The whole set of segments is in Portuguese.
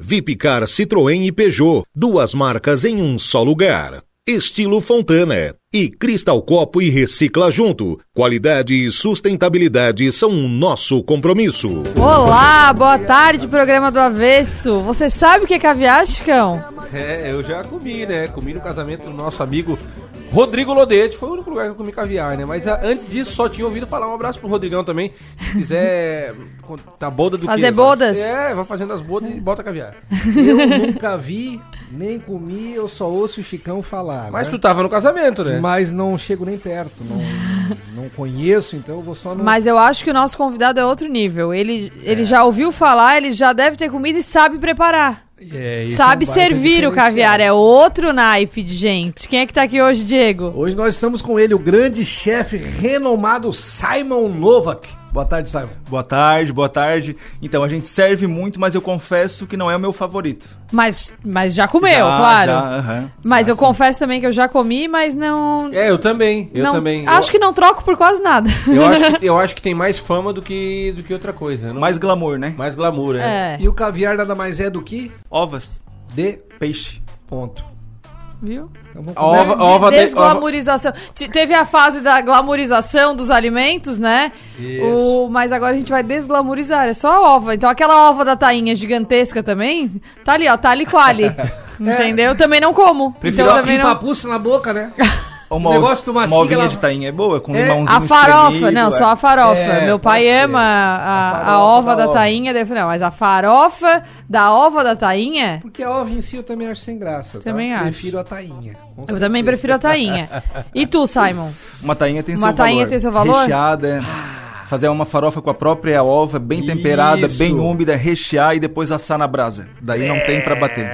Vipcar Citroën e Peugeot, duas marcas em um só lugar. Estilo Fontana. E Cristal Copo e Recicla Junto. Qualidade e sustentabilidade são o nosso compromisso. Olá, boa tarde, programa do Avesso. Você sabe o que é caviar, Chicão? É, eu já comi, né? Comi no casamento do nosso amigo Rodrigo Lodete. Foi o único lugar que eu comi caviar, né? Mas ah, antes disso, só tinha ouvido falar. Um abraço pro Rodrigão também. Se quiser tá boda do Fazer quê? bodas? É, vai fazendo as bodas e bota caviar. Eu nunca vi, nem comi, eu só ouço o Chicão falar. Mas né? tu tava no casamento, né? Mas não chego nem perto, não, não conheço, então eu vou só no. Mas eu acho que o nosso convidado é outro nível. Ele, ele já ouviu falar, ele já deve ter comido e sabe preparar. É, sabe é um servir o caviar. É outro naipe de gente. Quem é que tá aqui hoje, Diego? Hoje nós estamos com ele, o grande chefe renomado Simon Novak. Boa tarde, Simon. Boa tarde, boa tarde. Então, a gente serve muito, mas eu confesso que não é o meu favorito. Mas, mas já comeu, Já, claro. já, aham. Mas Ah, eu sim. confesso também que eu já comi, mas não. É, eu também. Eu não também. Acho eu, que não troco por quase nada. eu acho que eu acho que tem mais fama do que do que outra coisa. Não- Mais glamour, né? mais glamour, é. É, E o caviar nada mais é do que Ovas, de peixe. ponto. Viu? Então ova, ova de- ova- desglamorização. Te- Teve a fase da glamorização dos alimentos, né? Isso. O, mas agora a gente vai desglamorizar. É só a ova. Então aquela ova da tainha gigantesca também, tá ali, ó, tá ali quali. Entendeu? Também não como. Prefiro então a também não. na boca, né? Uma, O negócio de uma uma ovinha sigla- de tainha é boa, com É, limãozinho A farofa, espremido, não, é. só a farofa. É, Meu pai ama a, A a, ova da da tainha. daí eu falei, Não, mas a farofa da ova da tainha, Porque a ova em si eu também acho sem graça. tá? Também acho. Prefiro a tainha. com eu certeza. também prefiro a tainha. E tu, Simon? Uma tainha tem Uma seu tainha valor. tem seu valor? Recheada. Fazer uma farofa com a própria ova, bem temperada, Isso. bem úmida, rechear e depois assar na brasa. Daí não tem pra bater.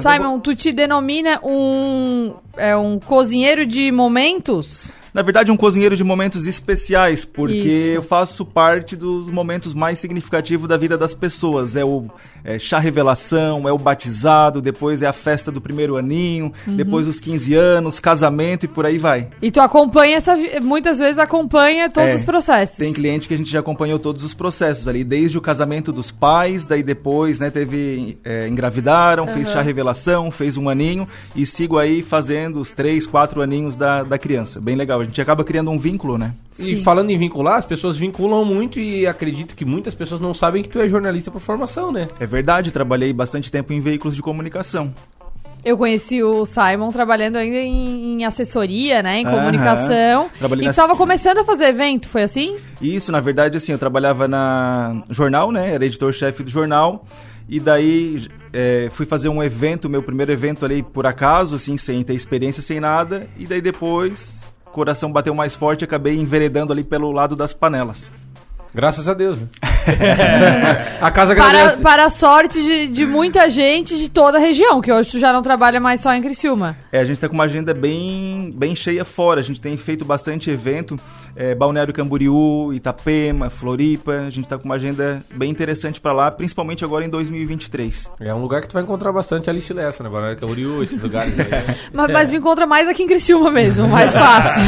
Simon, tu te denomina um, é, um cozinheiro de momentos? Na verdade, um cozinheiro de momentos especiais, porque Isso. eu faço parte dos momentos mais significativos da vida das pessoas. É o é, chá revelação, é o batizado, depois é a festa do primeiro aninho, Uhum. depois os 15 anos, casamento e por aí vai. E tu acompanha essa. Muitas vezes acompanha todos É, os processos. Tem cliente que a gente já acompanhou todos os processos ali, desde o casamento dos pais, daí depois, né, teve, é, engravidaram, fez chá revelação, fez um aninho e sigo aí fazendo os três, quatro aninhos da, da criança. Bem legal, a gente acaba criando um vínculo, né? E Sim. falando em vincular, as pessoas vinculam muito e acredito que muitas pessoas não sabem que tu é jornalista por formação, né? É verdade, trabalhei bastante tempo em veículos de comunicação. Eu conheci o Simon trabalhando ainda em, em assessoria, né? Em Aham. comunicação. Trabalhei E na- tu tava começando a fazer evento, foi assim? Isso, na verdade, assim, eu trabalhava na jornal, né? Era editor-chefe do jornal. E daí é, fui fazer um evento, meu primeiro evento ali por acaso, assim, sem ter experiência, sem nada. E daí depois, coração bateu mais forte e acabei enveredando ali pelo lado das panelas. Graças a Deus. né? a casa Para, agradece. para a sorte de, de muita gente de toda a região, que hoje tu já não trabalha mais só em Criciúma. É, a gente tá com uma agenda bem, bem cheia fora. A gente tem feito bastante evento. É, Balneário Camboriú, Itapema, Floripa. A gente tá com uma agenda bem interessante para lá, principalmente agora em 2023. É um lugar que tu vai encontrar bastante Alice Lessa, né? Agora Camboriú, esses lugares aí. Mas, mas me encontra mais aqui em Criciúma mesmo, mais fácil.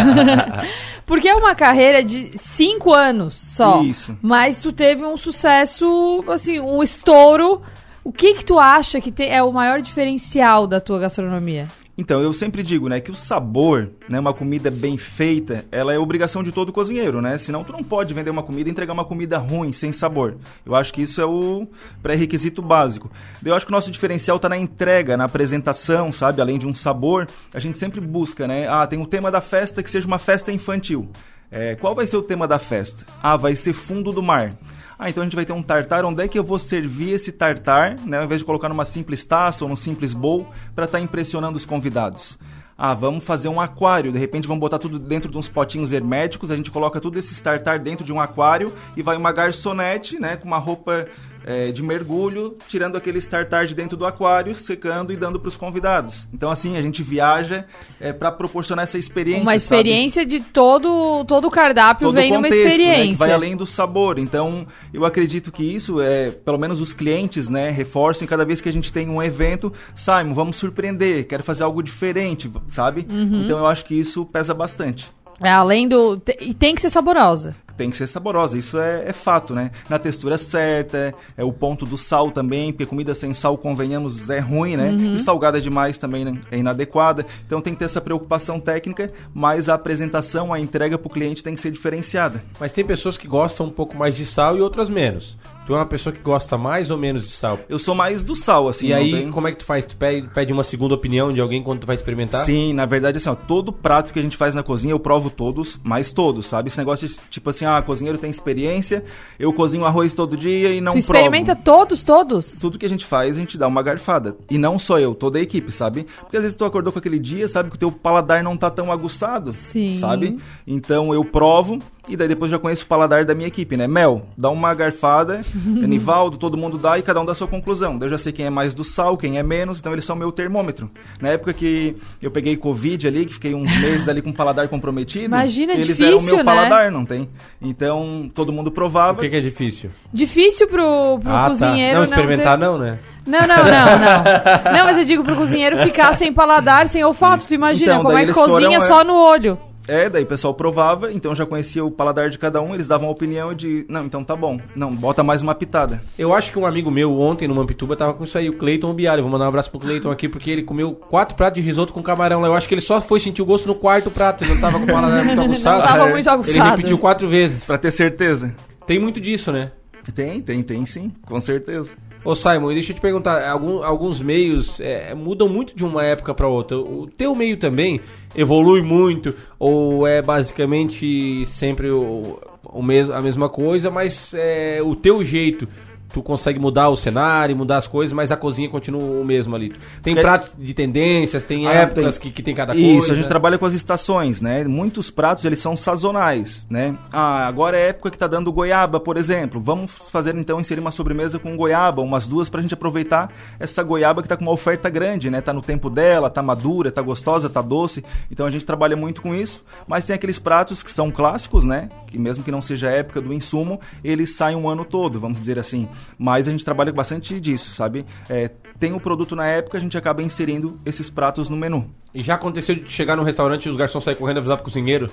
Porque é uma carreira de cinco anos só. Isso. Mas tu teve um sucesso, assim, um estouro. O que que tu acha que te- é o maior diferencial da tua gastronomia? Então, eu sempre digo, né, que o sabor, né, uma comida bem feita, ela é obrigação de todo cozinheiro, né? Senão tu não pode vender uma comida e entregar uma comida ruim, sem sabor. Eu acho que isso é o pré-requisito básico. Eu acho que o nosso diferencial tá na entrega, na apresentação, sabe? Além de um sabor, a gente sempre busca, né? Ah, tem o tema da festa que seja uma festa infantil. É, qual vai ser o tema da festa? Ah, vai ser fundo do mar. Ah, então a gente vai ter um tartar. Onde é que eu vou servir esse tartar, né? Ao invés de colocar numa simples taça ou num simples bowl, para estar impressionando os convidados. Ah, vamos fazer um aquário. De repente vamos botar tudo dentro de uns potinhos herméticos. A gente coloca tudo esse tartar dentro de um aquário e vai uma garçonete, né? Com uma roupa é, de mergulho, tirando aquele startar de dentro do aquário, secando e dando para os convidados. Então, assim, a gente viaja é, para proporcionar essa experiência. Uma sabe? experiência de todo, todo o cardápio todo vem o numa contexto, né, experiência. que vai além do sabor. Então, eu acredito que isso é, pelo menos os clientes, né, reforcem cada vez que a gente tem um evento, Simon, vamos surpreender, quero fazer algo diferente, sabe? Uhum. Então, eu acho que isso pesa bastante. É, além do. E tem que ser saborosa. Tem que ser saborosa, isso é, é fato, né? Na textura certa, é o ponto do sal também, porque comida sem sal, convenhamos, é ruim, né? Uhum. E salgada demais também né? é inadequada. Então tem que ter essa preocupação técnica, mas a apresentação, a entrega para o cliente tem que ser diferenciada. Mas tem pessoas que gostam um pouco mais de sal e outras menos. Tu é uma pessoa que gosta mais ou menos de sal? Eu sou mais do sal, assim. e aí, tem- como é que tu faz? Tu pede, pede uma segunda opinião de alguém quando tu vai experimentar? Sim, na verdade, assim, ó, todo prato que a gente faz na cozinha eu provo todos, mais todos, sabe? Esse negócio de, tipo assim, ah, cozinheiro tem experiência, eu cozinho arroz todo dia e não tu experimenta provo. todos, todos? Tudo que a gente faz, a gente dá uma garfada. E não só eu, toda a equipe, sabe? Porque às vezes tu acordou com aquele dia, sabe, que o teu paladar não tá tão aguçado, Sim. sabe? Então eu provo e daí depois já conheço o paladar da minha equipe, né? Mel, dá uma garfada, Anivaldo, todo mundo dá e cada um dá a sua conclusão. Daí eu já sei quem é mais do sal, quem é menos, então eles são meu termômetro. Na época que eu peguei Covid ali, que fiquei uns meses ali com o paladar comprometido, Imagina, eles eram o difícil, meu né? paladar, não tem? Então todo mundo O provava. que, que é difícil? Difícil pro, pro ah, cozinheiro tá. Não, não experimentar ter- não, né? Não, não, não, não. Não, mas eu digo pro cozinheiro ficar sem paladar, sem olfato. Tu imagina Então, como é que cozinha foram, é- só no olho. É, daí o pessoal provava, então já conhecia o paladar de cada um, eles davam a opinião de, não, então tá bom, não, bota mais uma pitada. Eu acho que um amigo meu ontem no Mampituba tava com isso aí, o Cleiton Bialho. Vou mandar um abraço pro Cleiton aqui, porque ele comeu quatro pratos de risoto com camarão lá. Eu acho que ele só foi sentir o gosto no quarto prato, ele não tava com o paladar muito aguçado. Não tava É. muito Ele aguçado. repetiu quatro vezes. Pra ter certeza. Tem muito disso, né? Tem, tem, tem sim, com certeza. Ô Simon, deixa eu te perguntar, alguns meios é, mudam muito de uma época para outra. O teu meio também evolui muito ou é basicamente sempre o, o a mesma coisa, mas é, o teu jeito tu consegue mudar o cenário, mudar as coisas, mas a cozinha continua o mesmo ali. Tem Porque- pratos de tendências, tem Ah, épocas tem- Que, que tem cada Isso, coisa. a gente trabalha com as estações, né? Muitos pratos, eles são sazonais, né? Ah, agora é época que tá dando goiaba, por exemplo. Vamos fazer, então, inserir uma sobremesa com goiaba, umas duas pra gente aproveitar essa goiaba que tá com uma oferta grande, né? Tá no tempo dela, tá madura, tá gostosa, tá doce. Então a gente trabalha muito com isso. Mas tem aqueles pratos que são clássicos, né? Que mesmo que não seja a época do insumo, eles saem um ano todo, vamos dizer assim. Mas a gente trabalha bastante disso, sabe? É, tem o produto na época, a gente acaba inserindo esses pratos no menu. E já aconteceu de chegar num restaurante e os garçons saírem correndo e avisar pro cozinheiro?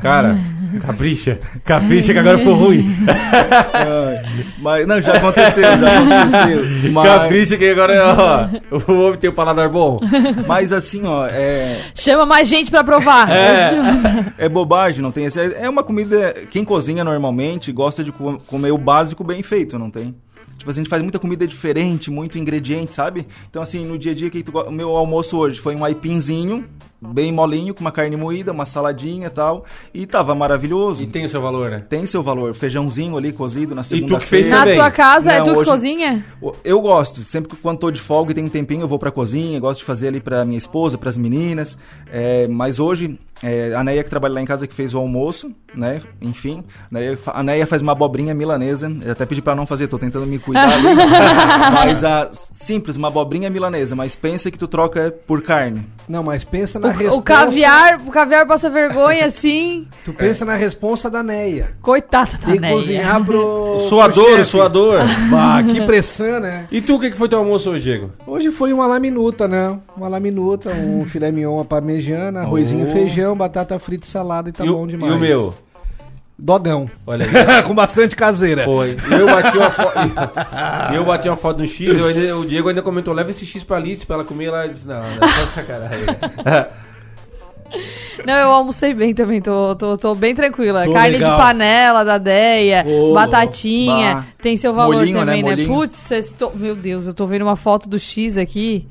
Cara, capricha, capricha que agora ficou ruim. Mas não, já aconteceu, já aconteceu. Mas, Capricha que agora, ó, o homem tem o paladar bom. mas assim, ó, é, Chama mais gente pra provar. é bobagem, não tem esse. É uma comida. Quem cozinha normalmente gosta de co- comer o básico bem feito, não tem? Tipo, a gente faz muita comida diferente, muito ingrediente, sabe? Então, assim, no dia a dia, que o meu almoço hoje foi um aipinzinho, bem molinho, com uma carne moída, uma saladinha e tal. E tava maravilhoso. E tem o seu valor, né? Tem seu valor. Feijãozinho ali cozido na tu segunda que fez Na também. tua casa é Não, tu que hoje- cozinha? Eu gosto, sempre que quando tô de folga e tem um tempinho, eu vou pra cozinha, gosto de fazer ali pra minha esposa, pras meninas. É, mas hoje, é, a Neia que trabalha lá em casa que fez o almoço, né? Enfim, a Neia, fa- a Neia faz uma abobrinha milanesa. Eu até pedi pra não fazer, tô tentando me cuidar ali. mas a, simples, uma abobrinha milanesa, mas pensa que tu troca por carne. Não, mas pensa na O, resposta. o caviar, o caviar passa vergonha assim. Tu pensa na resposta da Neia. Coitada da Tem que Neia. cozinhar pro. O pro suador, o chefe. suador. Bah, que pressão, né? E tu, o que que foi teu almoço hoje, Diego? Hoje foi uma laminuta, né? Uma laminuta, um filé mignon, uma parmegiana, arrozinho, Oh. feijão, batata frita e salada e tá e, bom o- demais. e o meu? Dodão. Olha aí. Com bastante caseira. Foi. Eu bati uma foto. eu bati uma foto no X, eu ainda- o Diego ainda comentou, leva esse X pra Alice pra ela comer lá. Eu disse, não, não é só sacanagem. Não, eu almocei bem também, tô, tô, tô bem tranquila. Tô Carne legal. de panela da Deia, batatinha, bah. tem seu valor Molinho, também, né? né? Putz, tô- meu Deus, eu tô vendo uma foto do X aqui.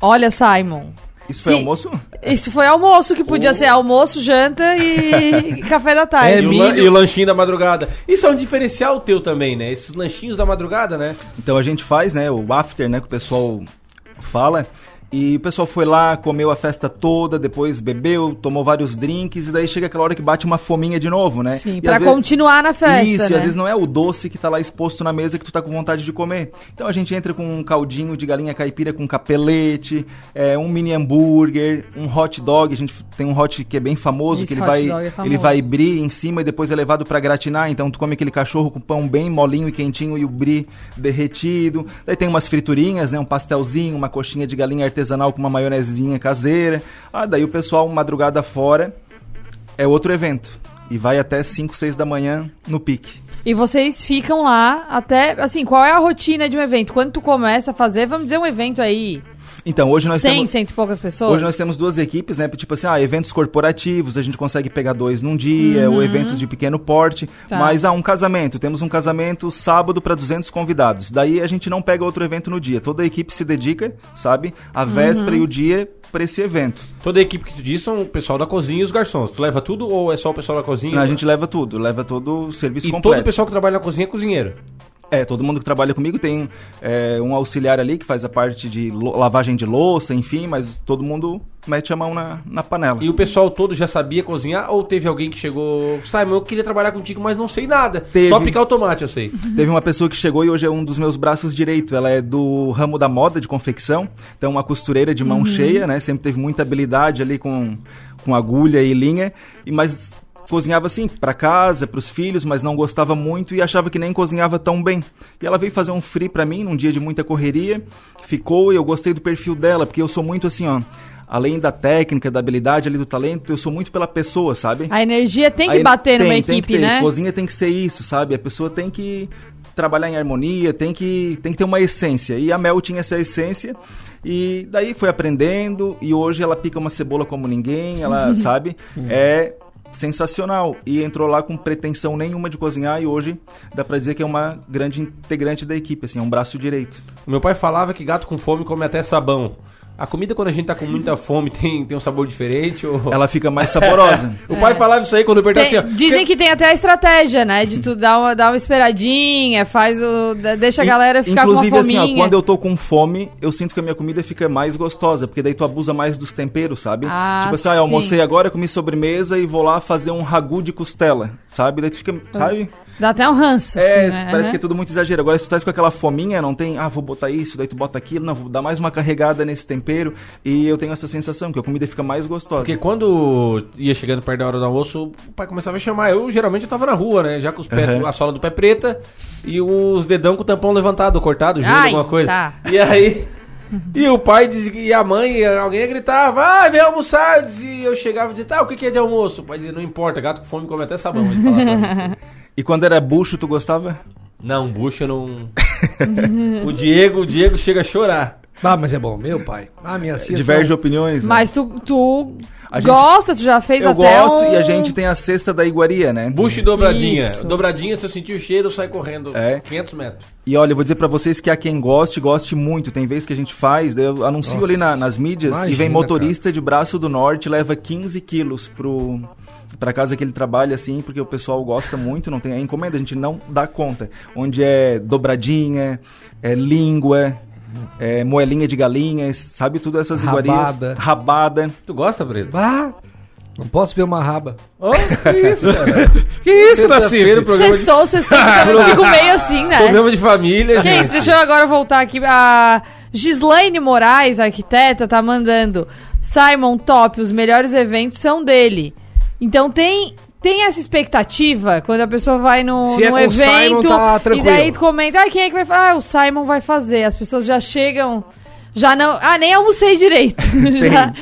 Olha, Simon. Isso foi Sim. almoço? Isso foi almoço, que podia ser almoço, janta e café da tarde. É e, o milho. e o lanchinho da madrugada. Isso é um diferencial teu também, né? Esses lanchinhos da madrugada, né? Então a gente faz, né, o after, né, que o pessoal fala. E o pessoal foi lá, comeu a festa toda, depois bebeu, tomou vários drinks, e daí chega aquela hora que bate uma fominha de novo, né? Sim, E pra às vezes- continuar na festa, Isso, e né? às vezes não é o doce que tá lá exposto na mesa que tu tá com vontade de comer. Então a gente entra com um caldinho de galinha caipira com capelete, é, um mini hambúrguer, um hot dog. A gente tem um hot que é bem famoso, Esse que ele vai, é famoso. ele vai brie em cima e depois é levado pra gratinar. Então tu come aquele cachorro com pão bem molinho e quentinho e o brie derretido. Daí tem umas friturinhas, né, um pastelzinho, uma coxinha de galinha artesanal com uma maionezinha caseira. Ah, daí o pessoal madrugada fora é outro evento. E vai até 5, 6 da manhã no pique. E vocês ficam lá até, assim, qual é a rotina de um evento? Quando tu começa a fazer, vamos dizer um evento aí, Então, hoje nós 100, temos... cento e poucas pessoas? Hoje nós temos duas equipes, né? Tipo assim, ah, eventos corporativos, a gente consegue pegar dois num dia, ou eventos de pequeno porte. Uhum. Tá. Mas, ah, um casamento. Temos um casamento sábado para 200 convidados. Daí a gente não pega outro evento no dia. Toda a equipe se dedica, sabe? A véspera Uhum. e o dia para esse evento. Toda a equipe que tu diz são o pessoal da cozinha e os garçons. Tu leva tudo ou é só o pessoal da cozinha? Não, a gente leva tudo, leva todo o serviço E todo completo. o pessoal que trabalha na cozinha é cozinheiro. É, todo mundo que trabalha comigo tem é, um auxiliar ali que faz a parte de lavagem de louça, enfim, mas todo mundo mete a mão na, na panela. E o pessoal todo já sabia cozinhar ou teve alguém que chegou, Simon, eu queria trabalhar contigo, mas não sei nada. Teve. Só picar o tomate, eu sei. Teve uma pessoa que chegou e hoje é um dos meus braços direito. Ela é do ramo da moda, de confecção. Então, uma costureira de mão cheia, né? Sempre teve muita habilidade ali com, com agulha e linha. E, mas cozinhava assim, para casa, para os filhos, mas não gostava muito e achava que nem cozinhava tão bem. E ela veio fazer um free para mim num dia de muita correria. Ficou e eu gostei do perfil dela, porque eu sou muito assim, ó. Além da técnica, da habilidade ali do talento, eu sou muito pela pessoa, sabe? A energia tem que Aí bater numa tem, tem equipe, que ter. né? Cozinha tem que ser isso, sabe? A pessoa tem que trabalhar em harmonia, tem que, tem que ter uma essência. E a Mel tinha essa essência. E daí foi aprendendo. E hoje ela pica uma cebola como ninguém, ela sabe? É sensacional. E entrou lá com pretensão nenhuma de cozinhar. E hoje dá pra dizer que é uma grande integrante da equipe, assim, é um braço direito. O meu pai falava que gato com fome come até sabão. A comida, quando a gente tá com muita fome, tem, tem um sabor diferente? Ou... Ela fica mais saborosa. O pai falava isso aí quando eu perguntava Tem- assim, ó, dizem que tem até a estratégia, né? De tu dar uma, dar uma esperadinha, faz o. Deixa a galera ficar Inclusive, com uma assim, fominha. ó, quando eu tô com fome, eu sinto que a minha comida fica mais gostosa, porque daí tu abusa mais dos temperos, sabe? Ah, tipo assim, ah, eu almocei agora, comi sobremesa e vou lá fazer um ragu de costela, sabe? Daí tu fica, sabe? Dá até um ranço, É, assim, né? parece Aham. que é tudo muito exagero. Agora, se tu tá com aquela fominha, não tem, ah, vou botar isso, daí tu bota aquilo, não, vou dar mais uma carregada nesse tempero, e eu tenho essa sensação que a comida fica mais gostosa. Porque quando ia chegando perto da hora do almoço, o pai começava a chamar. Eu geralmente eu tava na rua, né? Já com os pés, Aham. a sola do pé preta e os dedão com o tampão levantado, cortado, gelo, Ai, alguma coisa. tá. E aí. E o pai dizia, e a mãe, alguém gritava, ah, vem almoçar. E eu chegava e dizia, tá, o que que é de almoço? O pai dizia, não importa, gato com fome come até sabão. Ele falava pra mim. E quando era bucho, tu gostava? Não, bucha não. o Diego, o Diego chega a chorar. Ah, mas é bom, meu pai. Ah, minha tia. Diverge são- opiniões, né? Mas tu, tu gente- gosta, tu já fez Eu até gosto um... e a gente tem a cesta da iguaria, né? Bucha e dobradinha. Isso. Dobradinha, se eu sentir o cheiro, eu saio correndo É. 500 metros. E olha, eu vou dizer pra vocês que há quem goste, goste muito. Tem vezes que a gente faz, eu anuncio Nossa, ali na- nas mídias e vem imagina, motorista de braço do norte, leva 15 quilos pro, pra casa que ele trabalha, assim, porque o pessoal gosta muito, não tem a encomenda, a gente não dá conta. Onde é dobradinha, é língua, é moelinha de galinhas, sabe tudo essas iguarias. Rabada. Rabada. Tu gosta, Brito? Ah, não posso ver uma raba. Oh, que isso, cara? Que isso, de, Sextou, sextou, eu fico meio assim, né? programa de família, gente. isso, deixa eu agora voltar aqui. A Gislaine Moraes, arquiteta, tá mandando. Simon Top, os melhores eventos são dele. Então tem. Tem essa expectativa quando a pessoa vai no, Se é num Simon, evento tá e daí tu comenta, ah, quem é que vai fazer? Ah, o Simon vai fazer. As pessoas já chegam, já não. Ah, nem almocei direito. já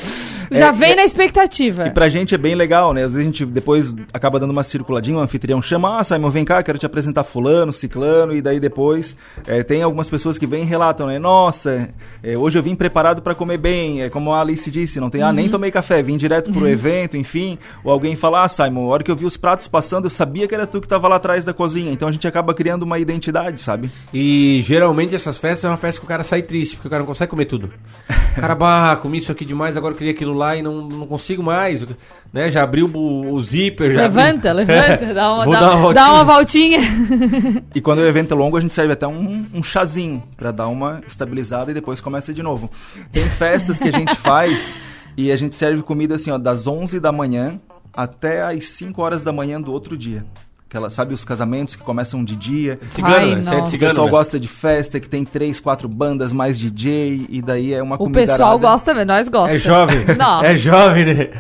já É, vem é- na expectativa. E pra gente é bem legal, né? Às vezes a gente depois acaba dando uma circuladinha, o anfitrião chama, ah, Simon, vem cá, quero te apresentar fulano, ciclano, e daí depois é, tem algumas pessoas que vêm e relatam, né? Nossa, é, hoje eu vim preparado pra comer bem, é como a Alice disse, não tem, ah, Uhum. nem tomei café, vim direto pro evento, enfim. Ou alguém fala, ah, Simon, a hora que eu vi os pratos passando, eu sabia que era tu que tava lá atrás da cozinha. Então a gente acaba criando uma identidade, sabe? E geralmente essas festas é uma festa que o cara sai triste, porque o cara não consegue comer tudo. Cara, bah, comi isso aqui demais, agora eu queria aquilo lá e não, não consigo mais. Né? Já abriu o, o zíper. Já Levanta, levanta, dá uma, dá, dar uma dá uma voltinha. E quando o evento é longo, a gente serve até um, um chazinho pra dar uma estabilizada e depois começa de novo. Tem festas que a gente faz e a gente serve comida assim, ó, das 11 da manhã até as 5 horas da manhã do outro dia. Aquela, sabe os casamentos que começam de dia? Cigano, Ai, né? É nossa. O cigano. pessoal né? gosta de festa, que tem três, quatro bandas, mais DJ, e daí é uma O pessoal gosta mesmo, nós gostamos. É jovem. Não. É jovem, né?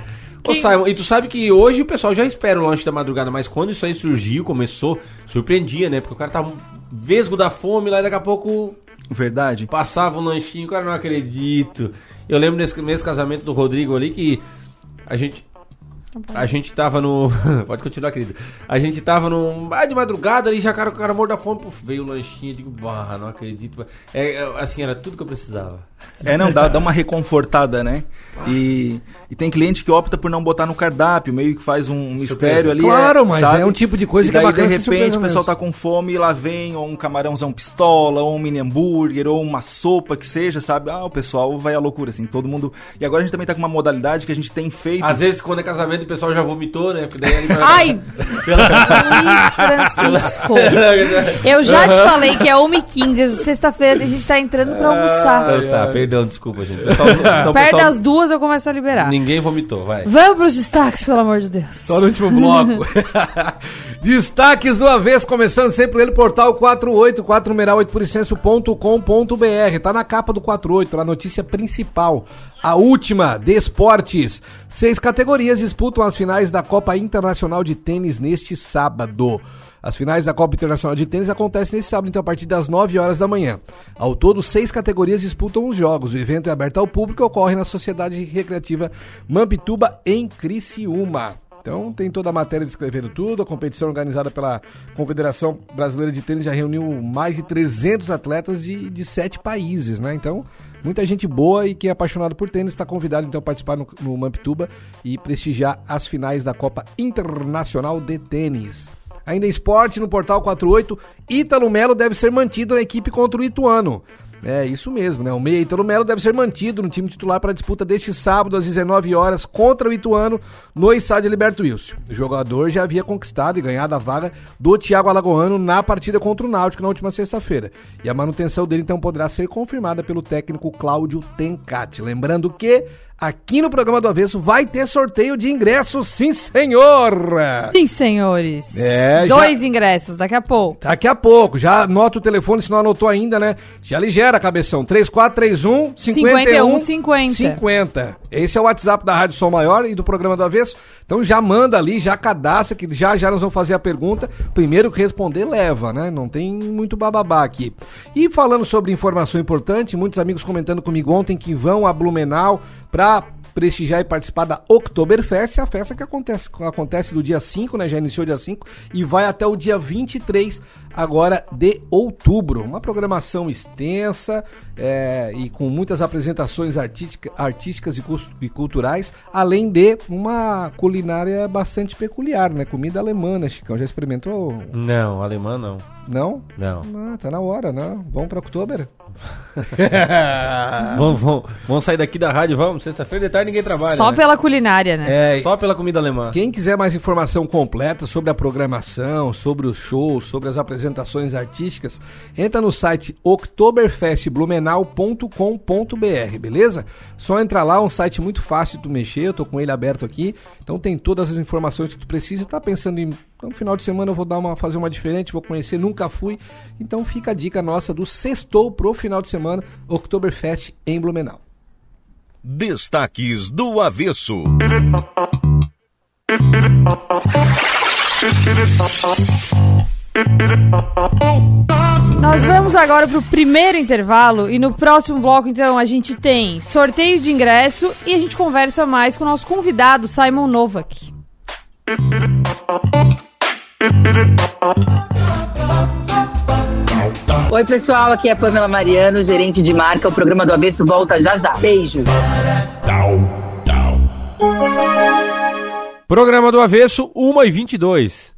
Ô, Simon, e tu sabe que hoje o pessoal já espera o lanche da madrugada, mas quando isso aí surgiu, começou, surpreendia, né? Porque o cara tava vesgo da fome lá e daqui a pouco Verdade? passava um lanchinho, cara, não acredito. Eu lembro nesse mesmo casamento do Rodrigo ali que a gente. A gente tava no. Pode continuar, querido. A gente tava no. Ah, de madrugada ali, já cara, o cara morto da fome, puf, veio o lanchinho, eu digo, bah, não acredito. É, é, assim, era tudo que eu precisava. É, não, dá, dá uma reconfortada, né? E, e tem cliente que opta por não botar no cardápio, meio que faz um mistério ali. Claro, é, mas sabe? é um tipo de coisa e que é daí, bacana de repente, surpresa o pessoal tá com fome e lá vem ou um camarãozão pistola, ou um mini hambúrguer, ou uma sopa que seja, sabe? Ah, o pessoal vai à loucura, assim, todo mundo... E agora a gente também tá com uma modalidade que a gente tem feito... Às vezes, quando é casamento, pessoal já vomitou, né? Porque daí ele vai- Ai, Luiz Francisco. Eu já te falei que é 1h15, sexta-feira a gente tá entrando pra almoçar. Então tá, perdão, desculpa, gente. Pessoal, então, Perto pessoal, das duas eu começo a liberar. Ninguém vomitou, vai. Vamos pros destaques, pelo amor de Deus. Só no último bloco. Destaques do avesso, começando sempre ele, portal 48, 4 numeral 8%.com.br. Tá na capa do 48, lá, notícia principal. A última de esportes. Seis categorias disputam as finais da Copa Internacional de Tênis neste sábado. As finais da Copa Internacional de Tênis acontecem nesse sábado, então a partir das 9 horas da manhã. Ao todo, seis categorias disputam os jogos. O evento é aberto ao público e ocorre na Sociedade Recreativa Mampituba, em Criciúma. Então tem toda a matéria descrevendo tudo. A competição organizada pela Confederação Brasileira de Tênis já reuniu mais de 300 atletas de, de sete países, né? Então, muita gente boa e quem é apaixonado por tênis está convidado então a participar no, no Mampituba e prestigiar as finais da Copa Internacional de Tênis. Ainda em esporte, no Portal 48, Ítalo Melo deve ser mantido na equipe contra o Ituano. É isso mesmo, né? O meia Ítalo Melo deve ser mantido no time titular para a disputa deste sábado às 19 horas contra o Ituano no estádio Liberto Wilson. O jogador já havia conquistado e ganhado a vaga do Thiago Alagoano na partida contra o Náutico na última sexta-feira. E a manutenção dele então poderá ser confirmada pelo técnico Cláudio Tencati. Lembrando que aqui no programa do Avesso vai ter sorteio de ingressos, sim senhor! Sim, senhores. É, já- Dois ingressos daqui a pouco. Daqui a pouco, já anota o telefone, se não anotou ainda, né? Já ligera, cabeção. 3431 51 51 50. Esse é o WhatsApp da Rádio Som Maior e do programa do Avesso. Então já manda ali, já cadastra, que já já nós vamos fazer a pergunta. Primeiro que responder, leva, né? Não tem muito bababá aqui. E falando sobre informação importante, muitos amigos comentando comigo ontem que vão a Blumenau pra prestigiar e participar da Oktoberfest, a festa que acontece, acontece do dia 5, né? Já iniciou dia 5 e vai até o dia 23 agora de outubro. Uma programação extensa é, e com muitas apresentações artística, artísticas e, e culturais, além de uma culinária bastante peculiar, né? Comida alemã, né, Chicão? Já experimentou? Não, alemã não. Não? Não. Ah, tá na hora, né? Vamos pra Oktober? Vamos, vamos, vamos sair daqui da rádio, vamos. Sexta-feira de tarde ninguém trabalha. Só né? pela culinária, né? É, Só pela comida alemã. Quem quiser mais informação completa sobre a programação, sobre os shows, sobre as apresentações artísticas, entra no site oktoberfestblumenau.com.br, beleza? Só entrar lá, é um site muito fácil de tu mexer, eu tô com ele aberto aqui, então tem todas as informações que tu precisa, tá pensando em no final de semana eu vou dar uma, fazer uma diferente, vou conhecer, nunca fui. Então fica a dica nossa do sextou pro final de semana, Oktoberfest em Blumenau. Destaques do avesso. Nós vamos agora pro primeiro intervalo e no próximo bloco, então, a gente tem sorteio de ingresso e a gente conversa mais com o nosso convidado, Simon Novak. Oi, pessoal, aqui é a Pamela Mariano, gerente de marca. O programa do Avesso volta já já. Beijo. Programa do Avesso, 1 e 22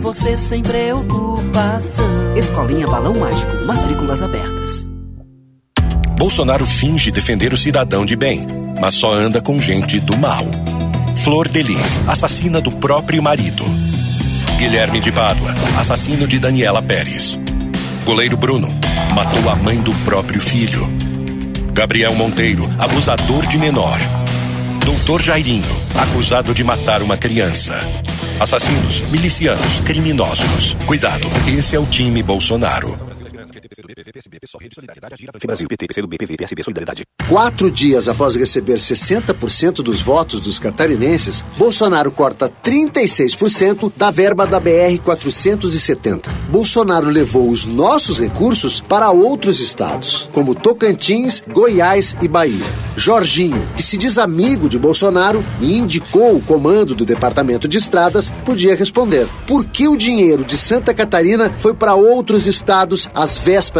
você sem preocupação. Escolinha Balão Mágico, matrículas abertas. Bolsonaro finge defender o cidadão de bem, mas só anda com gente do mal. Flor Delis, assassina do próprio marido. Guilherme de Pádua, assassino de Daniela Pérez. Goleiro Bruno, matou a mãe do próprio filho. Gabriel Monteiro, abusador de menor. Doutor Jairinho, acusado de matar uma criança. Assassinos, milicianos, criminosos. Cuidado, esse é o time Bolsonaro. Brasil, PT, PCdoB, PV, PSB, Solidariedade. Quatro dias após receber 60% dos votos dos catarinenses, Bolsonaro corta 36% da verba da BR-470. Bolsonaro levou os nossos recursos para outros estados, como Tocantins, Goiás e Bahia. Jorginho, que se diz amigo de Bolsonaro e indicou o comando do Departamento de Estradas, podia responder: por que o dinheiro de Santa Catarina foi para outros estados às vésperas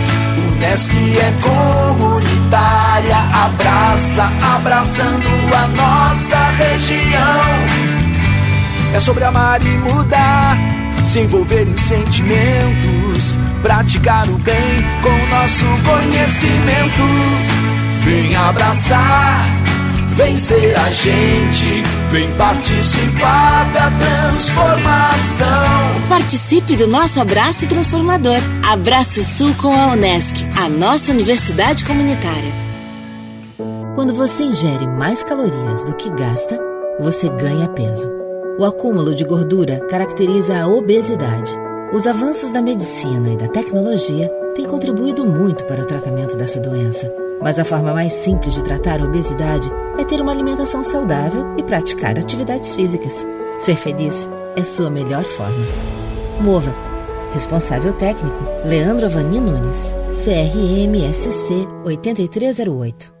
Unesc é comunitária, abraça, abraçando a nossa região. É sobre amar e mudar, se envolver em sentimentos, praticar o bem com nosso conhecimento. Vem abraçar, vem ser a gente, vem participar da transformação. Participe do nosso abraço transformador. Abraço Sul com a Unesc, a nossa universidade comunitária. Quando você ingere mais calorias do que gasta, você ganha peso. O acúmulo de gordura caracteriza a obesidade. Os avanços da medicina e da tecnologia têm contribuído muito para o tratamento dessa doença. Mas a forma mais simples de tratar a obesidade é ter uma alimentação saudável e praticar atividades físicas. Ser feliz é sua melhor forma. Mova. Responsável técnico: Leandro Avani Nunes. CRMSC 8308.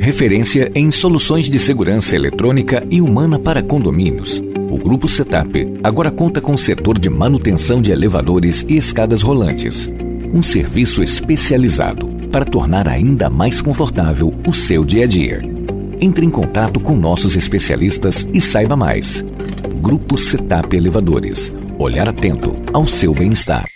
Referência em soluções de segurança eletrônica e humana para condomínios. O Grupo Setup agora conta com o setor de manutenção de elevadores e escadas rolantes. Um serviço especializado para tornar ainda mais confortável o seu dia a dia. Entre em contato com nossos especialistas e saiba mais. Grupo Setup Elevadores. Olhar atento ao seu bem-estar.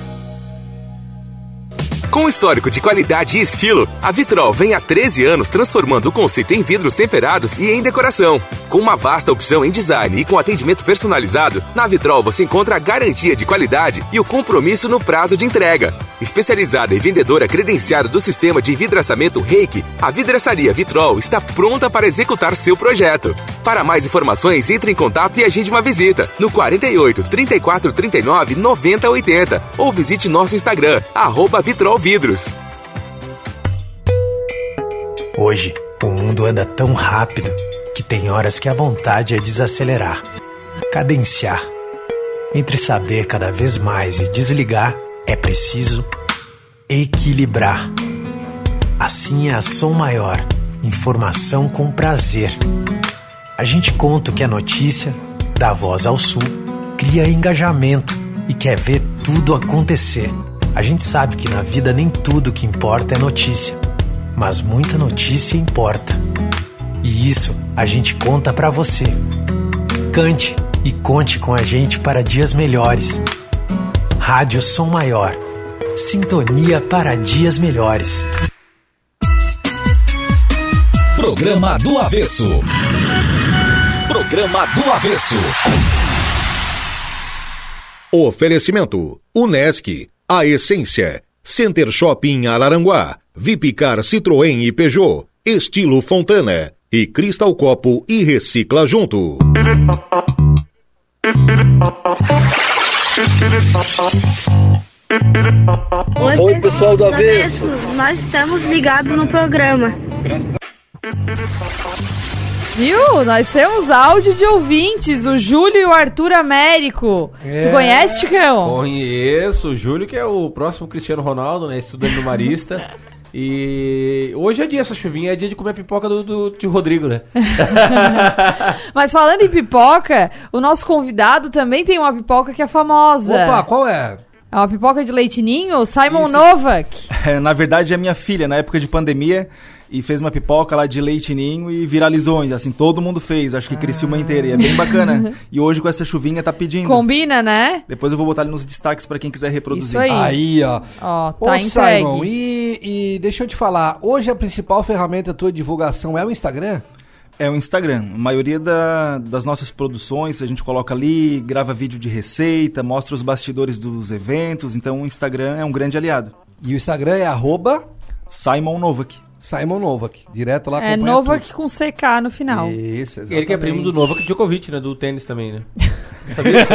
Com histórico de qualidade e estilo, a Vitrol vem há 13 anos transformando o conceito em vidros temperados e em decoração. Com uma vasta opção em design e com atendimento personalizado, na Vitrol você encontra a garantia de qualidade e o compromisso no prazo de entrega. Especializada e vendedora credenciada do sistema de vidraçamento Reiki, a vidraçaria Vitrol está pronta para executar seu projeto. Para mais informações, entre em contato e agende uma visita no 48 34 39 90 80 ou visite nosso Instagram, arroba Vitrol Vidros. Hoje, o mundo anda tão rápido que tem horas que a vontade é desacelerar, cadenciar. Entre saber cada vez mais e desligar, é preciso equilibrar. Assim é a Som Maior, informação com prazer. A gente conta que é notícia, dá voz ao sul, cria engajamento e quer ver tudo acontecer. A gente sabe que na vida nem tudo que importa é notícia, mas muita notícia importa. E isso a gente conta pra você. Cante e conte com a gente para dias melhores. Rádio Som Maior. Sintonia para dias melhores. Programa do Avesso. Programa do Avesso. Oferecimento: Unesc, a essência. Center Shopping Araranguá, Vipcar Citroën e Peugeot, Estilo Fontana e Cristal Copo e Recicla Junto. Oi, pessoal do Avesso. Nós estamos ligados no programa. Viu? Nós temos áudio de ouvintes, o Júlio e o Arthur Américo. É. Tu conhece, Chicão? Conheço, o Júlio, que é o próximo Cristiano Ronaldo, né? Estudante no Marista. E hoje é dia, essa chuvinha é dia de comer a pipoca do, do tio Rodrigo, né? Mas falando em pipoca, o nosso convidado também tem uma pipoca que é famosa. Opa, qual é? É uma pipoca de leitinho, Simon Isso. Novak. É, na verdade, é minha filha, na época de pandemia, e fez uma pipoca lá de leite ninho e viralizou. Assim, todo mundo fez, acho que cresceu uma inteira. E é bem bacana. E hoje, com essa chuvinha, tá pedindo. Combina, né? Depois eu vou botar ali nos destaques pra quem quiser reproduzir. Isso aí. Aí, ó. Ó, tá Ô, entregue. Simon, e, e deixa eu te falar, hoje a principal ferramenta tua de divulgação é o Instagram? É o Instagram. A maioria da- das nossas produções a gente coloca ali, grava vídeo de receita, mostra os bastidores dos eventos. Então o Instagram é um grande aliado. E o Instagram é arroba Simon Novak. Simon Novak. Direto lá É acompanha Novak com CK no final. Isso, Ele que é primo do Novak Djokovic, né? Do tênis também, né? Sabia disso?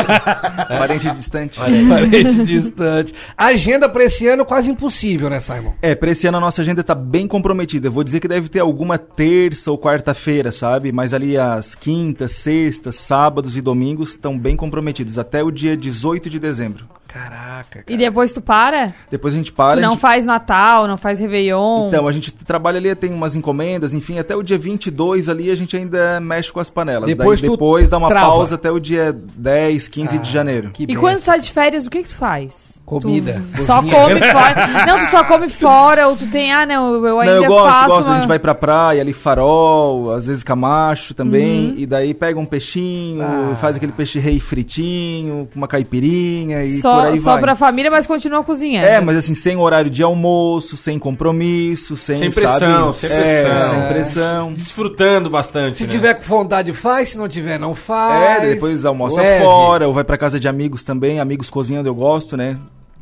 Parente distante. Aí. Parente distante. Agenda pra esse ano quase impossível, né, Simon? É, pra esse ano a nossa agenda tá bem comprometida. Eu vou dizer que deve ter alguma terça ou quarta-feira, sabe? Mas ali as quintas, sextas, sábados e domingos estão bem comprometidos, até o dia 18 de dezembro. Caraca, E depois tu para? Depois a gente para. tu não gente- faz Natal, não faz Réveillon. Então, a gente trabalha ali, tem umas encomendas, enfim, até o dia 22 ali a gente ainda mexe com as panelas. Depois Daí depois dá uma trava. pausa até o dia 10, 15 de janeiro. E quando tu tá de férias, o que que tu faz? Comida. Tu só come fora. Não, tu só come fora, ou tu tem, ah, não, eu Não, ainda eu gosto, faço gosto. uma... A gente vai pra praia, ali farol, às vezes camacho também, Uhum. e daí pega um peixinho, Ah. faz aquele peixe rei fritinho, com uma caipirinha e por Só, aí só vai. pra família, mas continua cozinhando. É, mas assim, sem horário de almoço, sem compromisso, sem, Sem pressão, sabe? sem É, pressão. sem pressão. Desfrutando bastante. Se né? tiver com vontade, faz. Se não tiver, não faz. É, depois almoça Leve. fora, ou vai pra casa de amigos também, amigos cozinhando eu gosto, né?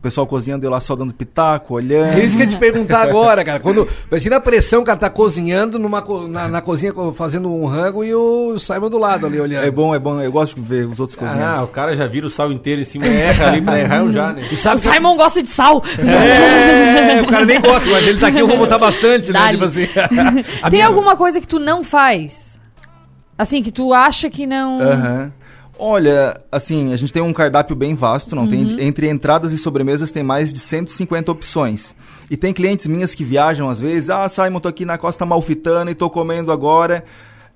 O pessoal cozinhando eu lá só dando pitaco, olhando. É isso que eu ia te perguntar agora, cara. Quando, imagina a pressão, o cara tá cozinhando numa, na, na cozinha co- fazendo um rango e o Simon do lado ali olhando. É bom, é bom, eu gosto de ver os outros cozinhando. Ah, o cara já vira o sal inteiro em cima e erra ali pra errar eu já, né? E sabe o Simon gosta de sal. É, o cara nem gosta, mas ele tá aqui, eu vou botar bastante, né? Tipo assim. Tem minha- alguma coisa que tu não faz? Assim, que tu acha que não... Aham. Olha, assim, a gente tem um cardápio bem vasto, não Uhum. tem entre entradas e sobremesas tem mais de 150 opções. E tem clientes minhas que viajam às vezes, ah, Simon, tô aqui na Costa Malfitana e tô comendo agora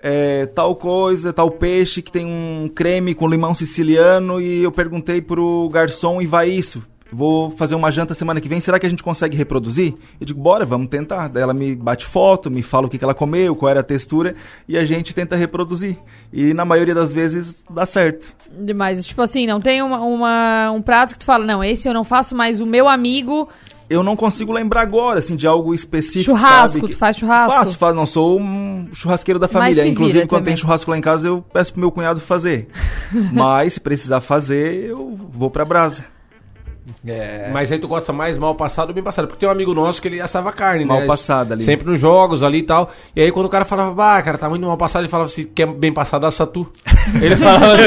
é, tal coisa, tal peixe que tem um creme com limão siciliano e eu perguntei pro garçom e vai isso. Vou fazer uma janta semana que vem, será que a gente consegue reproduzir? Eu digo, bora, vamos tentar. Daí ela me bate foto, me fala o que, que ela comeu, qual era a textura, e a gente tenta reproduzir. E na maioria das vezes dá certo. Mas, tipo assim, não tem uma, uma- um prato que tu fala, não, esse eu não faço, mas o meu amigo... Eu não consigo lembrar agora, assim, de algo específico. Churrasco, sabe, tu faz churrasco? Faço, faço. Não sou um churrasqueiro da família. Inclusive, quando também. tem churrasco lá em casa, eu peço pro meu cunhado fazer. Mas, se precisar fazer, eu vou pra brasa. É. Mas aí tu gosta mais mal passado ou bem passado? Porque tem um amigo nosso que ele assava carne, Mal né? passado ali. Sempre nos jogos ali e tal. E aí quando o cara falava, bah, cara, tá muito mal passado, ele falava assim, quer bem passado, assa tu. Ele falava assim,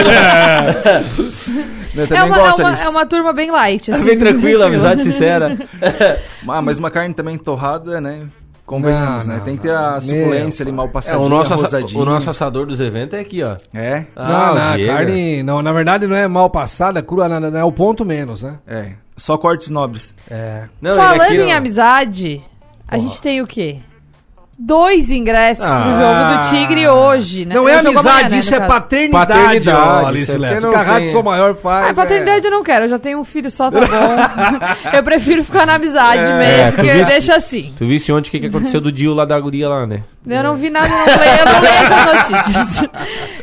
Eu É também uma, gosto é, uma, é uma turma bem light, assim. bem tranquila, amizade sincera. Ah, mas uma carne também torrada, né? Convenhamos, Não, né? não, Tem que ter a suculência ali mal É, passadinha, o, nosso rosadinha. o nosso assador dos eventos é aqui, ó. É? não, Ah, não, a Diego. carne, não, na verdade não é mal passada, crua, não, não, é o ponto menos, né? É. Só cortes nobres. É. Não, Falando aqui, em ó. amizade, a gente tem o quê? Dois ingressos pro Ah. jogo do Tigre hoje, né? Não é O jogo amizade, amanhã, né, isso é caso. paternidade, Paternidade, ó, Alice Lessa. O tem- Sou Maior faz. Ah, paternidade eu não quero, eu já tenho um filho só, tá bom. eu prefiro ficar na amizade É, mesmo, tu que visse- deixa assim. Tu visse ontem o que, que aconteceu do Dio lá da guria lá, né? Eu não vi nada, não leio, eu não leio essas notícias.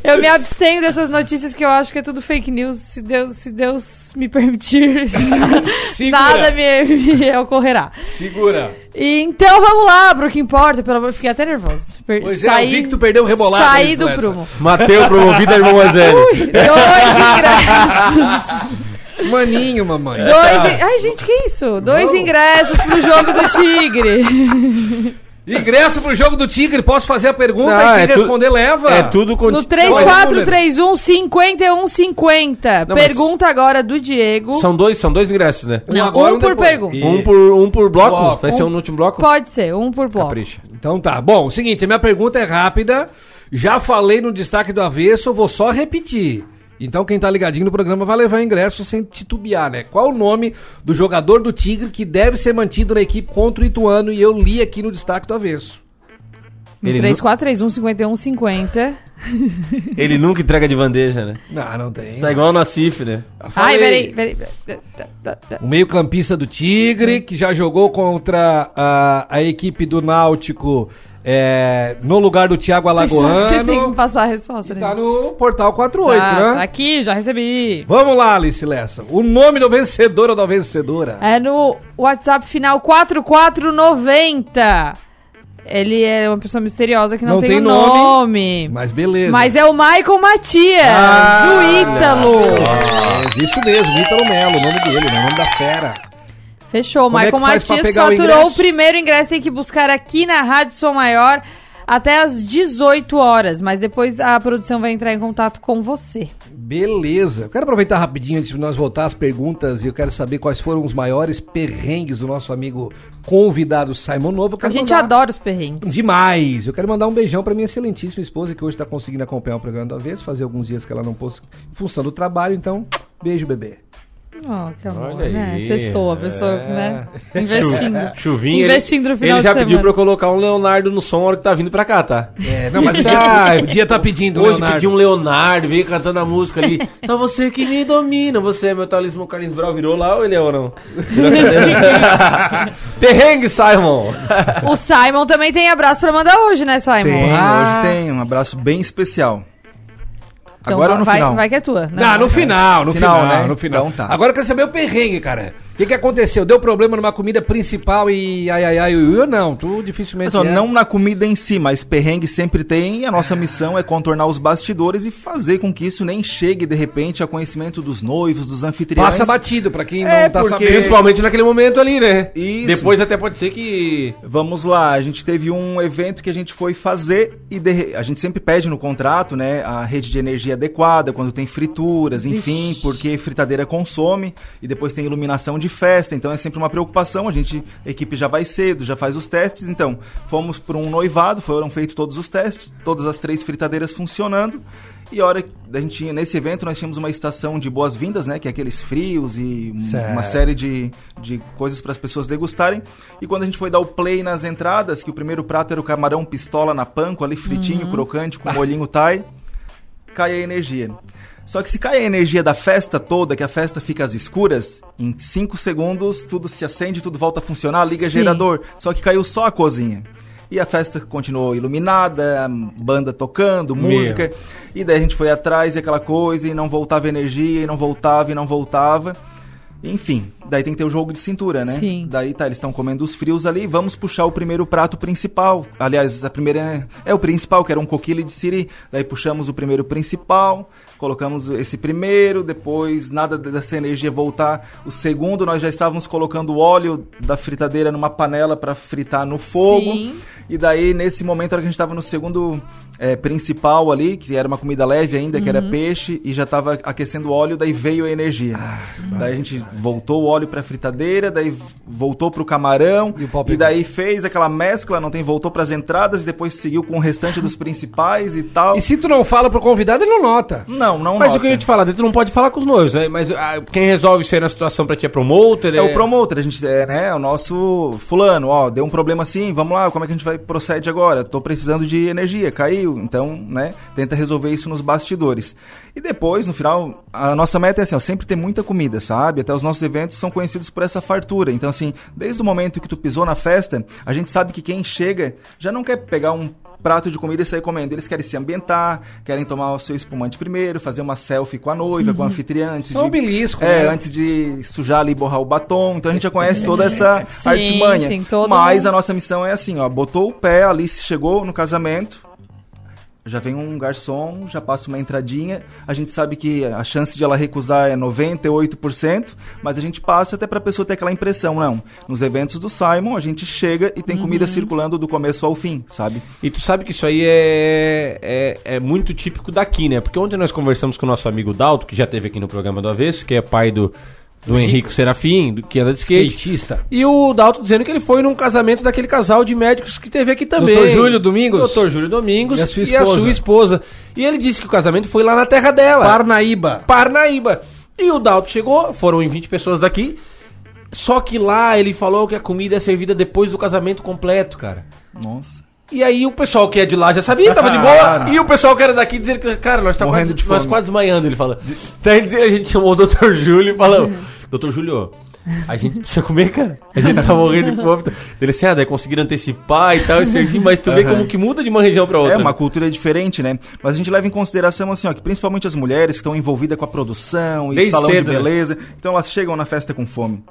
Eu me abstenho dessas notícias que eu acho que é tudo fake news, se Deus, se Deus me permitir. nada me, me ocorrerá. Segura. E, então vamos lá pro que importa, pelo amor, fiquei até nervoso. Per- Pois é, eu vi que tu perdeu o rebolado, Saí do prumo. Mateu promovido a irmã Mazelli. Dois ingressos. Maninho, mamãe. Dois in- Ai, gente, que isso? Dois ingressos pro jogo do Tigre. Ingresso pro jogo do Tigre, posso fazer a pergunta Não, e é quem tu- responder leva? É tudo com... No 3431 5150. Não, mas- Pergunta agora do Diego. São dois, são dois ingressos, né? Não, agora, um um por depois. pergunta. E- Um por, um por bloco? Bloco. Vai ser Um- um no último bloco? Pode ser, um por bloco. Capricha. Então tá. Bom, o seguinte, a minha pergunta é rápida. Já falei no destaque do avesso, eu vou só repetir. Então quem tá ligadinho no programa vai levar ingresso sem titubear, né? Qual o nome do jogador do Tigre que deve ser mantido na equipe contra o Ituano? E eu li aqui no destaque do avesso. No Ele 3431 5150. Ele nunca entrega de bandeja, né? Não, não tem. Tá igual o Nacif, né? Ai, Falei. peraí, peraí. peraí. O meio-campista do Tigre, que já jogou contra a, a equipe do Náutico é, no lugar do sabem que Vocês têm que Alagoano. passar a resposta, né? Tá no portal 48, Tá, né? tá aqui, já recebi. Vamos lá, Alice Lessa. O nome do vencedor ou da vencedora? É no WhatsApp final 4490. Ele é uma pessoa misteriosa que não, Não tem, tem nome. Mas beleza. Mas é o Michael Matias, Ah, o Ítalo. É, isso mesmo, Ítalo Melo, o nome dele, né? o nome da fera. Fechou, o Como é Michael pra Matias o faturou o, ingresso? primeiro ingresso, tem que buscar aqui na Rádio Som Maior até às 18 horas, mas depois a produção vai entrar em contato com você. Beleza. Eu quero aproveitar rapidinho antes de nós voltar às perguntas e eu quero saber quais foram os maiores perrengues do nosso amigo convidado Simon Novo. A gente mandar- adora os perrengues. Demais! Eu quero mandar um beijão pra minha excelentíssima esposa, que hoje tá conseguindo acompanhar o programa do Avesso, fazer alguns dias que ela não pôs em função do trabalho, então, beijo, bebê. Oh, que amor, Olha né? aí. Sextou, a pessoa, É. né? Investindo. Chuvinha. Investindo ele, no final Ele já de pediu semana. pra eu colocar um Leonardo no som na hora que tá vindo pra cá, tá? É, não, mas ah, podia tá pedindo, Hoje Leonardo. pediu um Leonardo, veio cantando a música ali. Só você que me domina, você é meu talismã. O Carlinhos Brau virou lá ou ele é ou não? Perrengue, Simon! O Simon também tem abraço pra mandar hoje, né, Simon? Tem, Ah. hoje tem um abraço bem especial. Então Agora ou no vai, final? vai que é tua. Não, no final, no Final, final, né? no final. Então tá. Agora eu quero saber o perrengue, cara. O que, que aconteceu? Deu problema numa comida principal e ai, ai, ai, ui, ui, ou não? Tu dificilmente. Mas, ó, é. não na comida em si, mas perrengue sempre tem. E a nossa missão é contornar os bastidores e fazer com que isso nem chegue de repente a conhecimento dos noivos, dos anfitriões. Passa batido pra quem É, não tá porque- sabendo. Principalmente naquele momento ali, né? Isso. Depois até pode ser que. Vamos lá, a gente teve um evento que a gente foi fazer e de a gente sempre pede no contrato, né, a rede de energia adequada, quando tem frituras, enfim, porque fritadeira consome e depois tem iluminação de festa, então é sempre uma preocupação, a gente, a equipe já vai cedo, já faz os testes, então fomos para um noivado, foram feitos todos os testes, todas as três fritadeiras funcionando. E a hora que a gente tinha, nesse evento nós tínhamos uma estação de boas-vindas, né? Que é aqueles frios e Certo. uma série de, de coisas para as pessoas degustarem. E quando a gente foi dar o play nas entradas, que o primeiro prato era o camarão pistola na panko, ali fritinho, Uhum. crocante, com molhinho thai, cai a energia. Só que se cai a energia da festa toda, que a festa fica às escuras, em 5 segundos tudo se acende, tudo volta a funcionar, liga Sim. gerador. Só que caiu só a cozinha. E a festa continuou iluminada, banda tocando, Meu. música. E daí a gente foi atrás e aquela coisa, e não voltava energia, e não voltava, e não voltava. Enfim, daí tem que ter o jogo de cintura, né? Sim. Daí tá, eles estão comendo os frios ali, vamos puxar o primeiro prato principal. Aliás, a primeira é, é o principal, que era um coquille de siri. Daí puxamos o primeiro principal, colocamos esse primeiro, depois nada dessa energia voltar. O segundo, nós já estávamos colocando o óleo da fritadeira numa panela para fritar no fogo. Sim. E daí, nesse momento, a hora que a gente estava no segundo é, principal ali, que era uma comida leve ainda, que era peixe, e já tava aquecendo o óleo, daí veio a energia. daí a gente voltou o óleo pra fritadeira, daí voltou pro camarão, E o pau e, daí fez aquela mescla, não tem, voltou pras entradas, e depois seguiu com o restante dos principais e tal. E se tu não fala pro convidado, ele não nota. Não, não Mas nota. o que eu ia te falar, tu não pode falar com os noivos, né? Mas ah, quem resolve isso aí na situação pra ti é promoter? É o promotor, a gente é, né, é o nosso fulano, ó, deu um problema assim, vamos lá, como é que a gente vai procede agora? Tô precisando de energia, caiu, então, né, tenta resolver isso nos bastidores. E depois, no final, a nossa meta é assim, ó, sempre ter muita comida, sabe? Até os nossos eventos são conhecidos por essa fartura. Então, assim, desde o momento que tu pisou na festa, a gente sabe que quem chega já não quer pegar um prato de comida e sair comendo. Eles querem se ambientar, querem tomar o seu espumante primeiro, fazer uma selfie com a noiva, com a anfitriã. antes São de- belisco, É, né? antes de sujar ali e borrar o batom. Então a gente já conhece toda essa Sim, artimanha. tem todo Mas um- a nossa missão é assim, ó, botou o pé, a Alice chegou no casamento, já vem um garçom, já passa uma entradinha. A gente sabe que a chance de ela recusar é 98%, mas a gente passa até pra pessoa ter aquela impressão, não. Nos eventos do Simon, a gente chega e tem comida circulando do começo ao fim, sabe? E tu sabe que isso aí é, é, é muito típico daqui, né? Porque ontem nós conversamos com o nosso amigo Dalto, que já teve aqui no programa do Avesso, que é pai do, do Henrique Serafim, do, que anda de skate. Skatista. E o Dalto dizendo que ele foi num casamento daquele casal de médicos que teve aqui também. Doutor Júlio Domingos. Doutor Júlio Domingos E a sua e a esposa. sua esposa. E ele disse que o casamento foi lá na terra dela. Parnaíba. Parnaíba. E o Dalto chegou, foram em 20 pessoas daqui. Só que lá ele falou que a comida é servida depois do casamento completo, cara. Nossa. E aí o pessoal que é de lá já sabia, tava de boa. e o pessoal que era daqui dizer que, cara, nós tá Morrendo quase, de nós quase desmaiando, ele fala. Ele- a gente chamou o Dr. Júlio e falou, Dr. Júlio, a gente precisa comer, cara. A gente tá morrendo de fome. Ele assim, ah, daí conseguiram antecipar e tal, e servir, mas tu vê como que muda de uma região pra outra. É, uma cultura diferente, né? Mas a gente leva em consideração, assim, ó, que principalmente as mulheres que estão envolvidas com a produção e Desde salão cedo, de né? beleza, então elas chegam na festa com fome.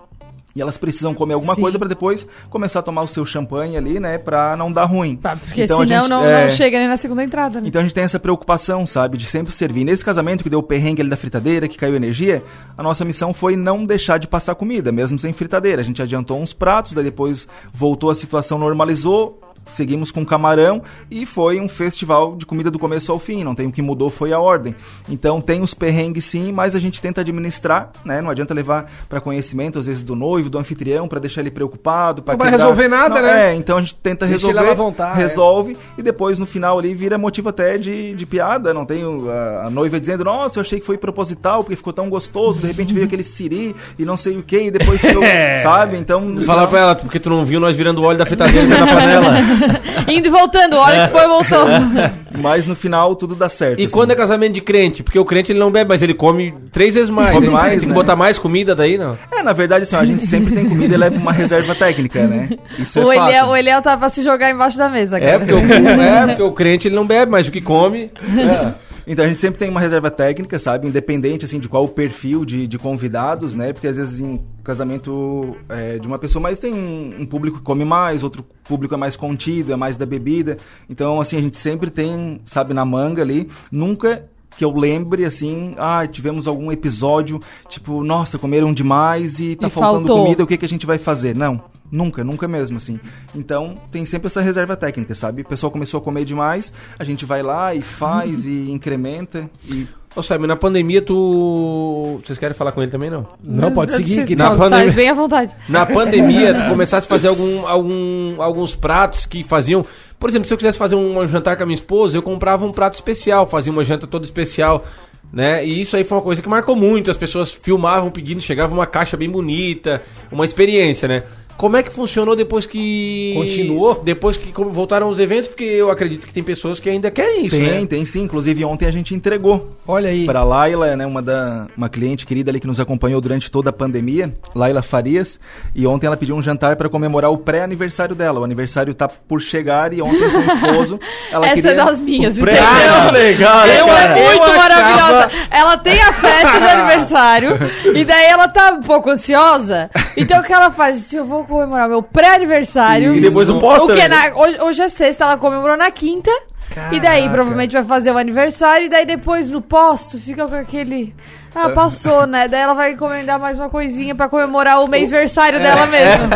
E elas precisam comer alguma Sim. coisa para depois começar a tomar o seu champanhe ali, né? Pra não dar ruim. Porque Então a senão gente- não, é, não chega nem na segunda entrada, né? Então a gente tem essa preocupação, sabe, de sempre servir. Nesse casamento que deu o perrengue ali da fritadeira, que caiu energia, a nossa missão foi não deixar de passar comida, mesmo sem fritadeira. A gente adiantou uns pratos, daí depois voltou a situação, normalizou, seguimos com camarão e foi um festival de comida do começo ao fim. Não tem o que mudou, foi a ordem. Então tem os perrengues sim, mas a gente tenta administrar, né? Não adianta levar para conhecimento, às vezes, do noivo, do anfitrião, para deixar ele preocupado. pra Não vai resolver nada, Não, né? É, então a gente tenta Deixa ele resolver. vontade, é. resolve e depois no final ali vira motivo até de, de piada. Não tem o- a, a noiva dizendo, nossa, eu achei que foi proposital porque ficou tão gostoso. De repente veio aquele siri e não sei o que, e depois ficou, sabe? Então. Falar pra ela, porque tu não viu nós virando óleo da fritadeira da panela. Indo e voltando, olha que foi e voltou. Mas no final tudo dá certo. E assim. quando é casamento de crente? Porque o crente ele não bebe, mas ele come três vezes mais. Come mais, tem que né? botar mais comida daí, não? É, na verdade, assim, a gente sempre tem comida e leva uma reserva técnica, né? Isso é o, fato. Eliel, o Eliel tá pra se jogar embaixo da mesa, cara. É porque, o, é, porque o crente ele não bebe, mas o que come. Então a gente sempre tem uma reserva técnica, sabe? Independente assim de qual o perfil de, de convidados, né? Porque às vezes em casamento é, de uma pessoa, mas tem um, um público que come mais, outro público é mais contido, é mais da bebida. Então assim a gente sempre tem, sabe, na manga ali. Nunca que eu lembre assim, ah, tivemos algum episódio tipo, nossa, comeram demais e tá E faltando faltou. comida, o que que a gente vai fazer? Não. Nunca, nunca mesmo, assim. Então, tem sempre essa reserva técnica, sabe? O pessoal começou a comer demais, a gente vai lá e faz e incrementa e Ô, Simon, na pandemia tu. Vocês querem falar com ele também, não? Não, pode seguir. Que na não, pandemia- tá bem à vontade. Na pandemia, tu começasse a fazer algum, algum, alguns pratos que faziam. Por exemplo, se eu quisesse fazer um jantar com a minha esposa, eu comprava um prato especial, fazia uma janta toda especial. Né? E isso aí foi uma coisa que marcou muito. As pessoas filmavam pedindo, chegava uma caixa bem bonita, uma experiência, né? Como é que funcionou depois que. Continuou? Depois que como voltaram os eventos, porque eu acredito que tem pessoas que ainda querem isso, tem, né? tem sim. Inclusive, ontem a gente entregou Olha aí. para Laila, né, uma, da, uma cliente querida ali que nos acompanhou durante toda a pandemia, Laila Farias, e ontem ela pediu um jantar para comemorar o pré-aniversário dela. O aniversário tá por chegar e ontem com o esposo, ela Essa queria... é das minhas, o pré- entendeu? Ah, legal, né, Ela cara? é muito Eu achava- maravilhosa. Ela tem a festa de aniversário e daí ela tá um pouco ansiosa. Então o que ela faz? Se eu vou comemorar meu pré-aniversário. E depois não posta, O que né? na- hoje, hoje é sexta, ela comemorou na quinta. E daí Caraca. provavelmente vai fazer o aniversário e daí depois no posto fica com aquele Ah, passou, né? Daí ela vai encomendar mais uma coisinha pra comemorar o mês-versário dela mesmo.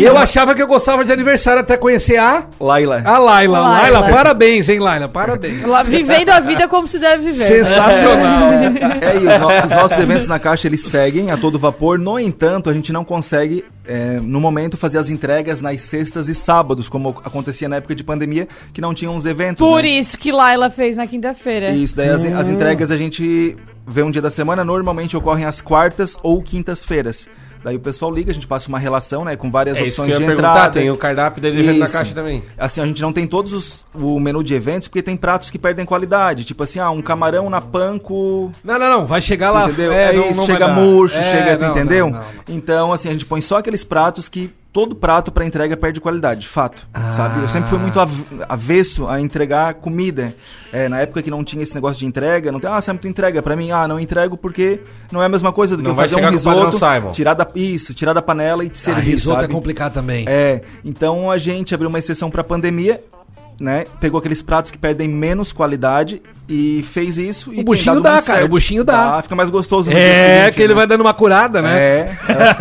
Eu achava que eu gostava de aniversário até conhecer a... Laila. A Laila. Laila. Laila, parabéns, hein, Laila? Parabéns. Ela vivendo a vida como se deve viver. Sensacional. É, e os, no- os nossos eventos na Caixa, eles seguem a todo vapor. No entanto, a gente não consegue, é, no momento, fazer as entregas nas sextas e sábados, como acontecia na época de pandemia, que não tinham os eventos. Por né? isso que Laila fez na quinta-feira. Isso, daí as, Hum. as entregas a gente vê um dia da semana, normalmente ocorrem às quartas ou quintas-feiras. Daí o pessoal liga, a gente passa uma relação, né, com várias É opções de entrada. tem o cardápio dele dentro da caixa também. Assim, a gente não tem todos os, o menu de eventos, porque tem pratos que perdem qualidade. Tipo assim, ah, um camarão na panko... Não, não, não. Vai chegar lá. entendeu? É, É não- isso, não chega murcho, É, chega, tu não, entendeu? não. Então, assim, a gente põe só aqueles pratos que todo prato pra entrega perde qualidade, fato. Sabe? Eu sempre fui muito av- avesso a entregar comida. É, na época que não tinha esse negócio de entrega, não tem, ah, sempre tu entrega pra mim. Ah, não entrego porque não é a mesma coisa do que Não eu fazer um o risoto, tirar da isso, tirar da panela e te Ah, servir, risoto sabe? é complicado também. É, então a gente abriu uma exceção pra pandemia, né? Pegou aqueles pratos que perdem menos qualidade e fez isso. e O buchinho dá, cara, certo. o buchinho dá. Fica mais gostoso É, seguinte, que ele né? vai dando uma curada, né? É.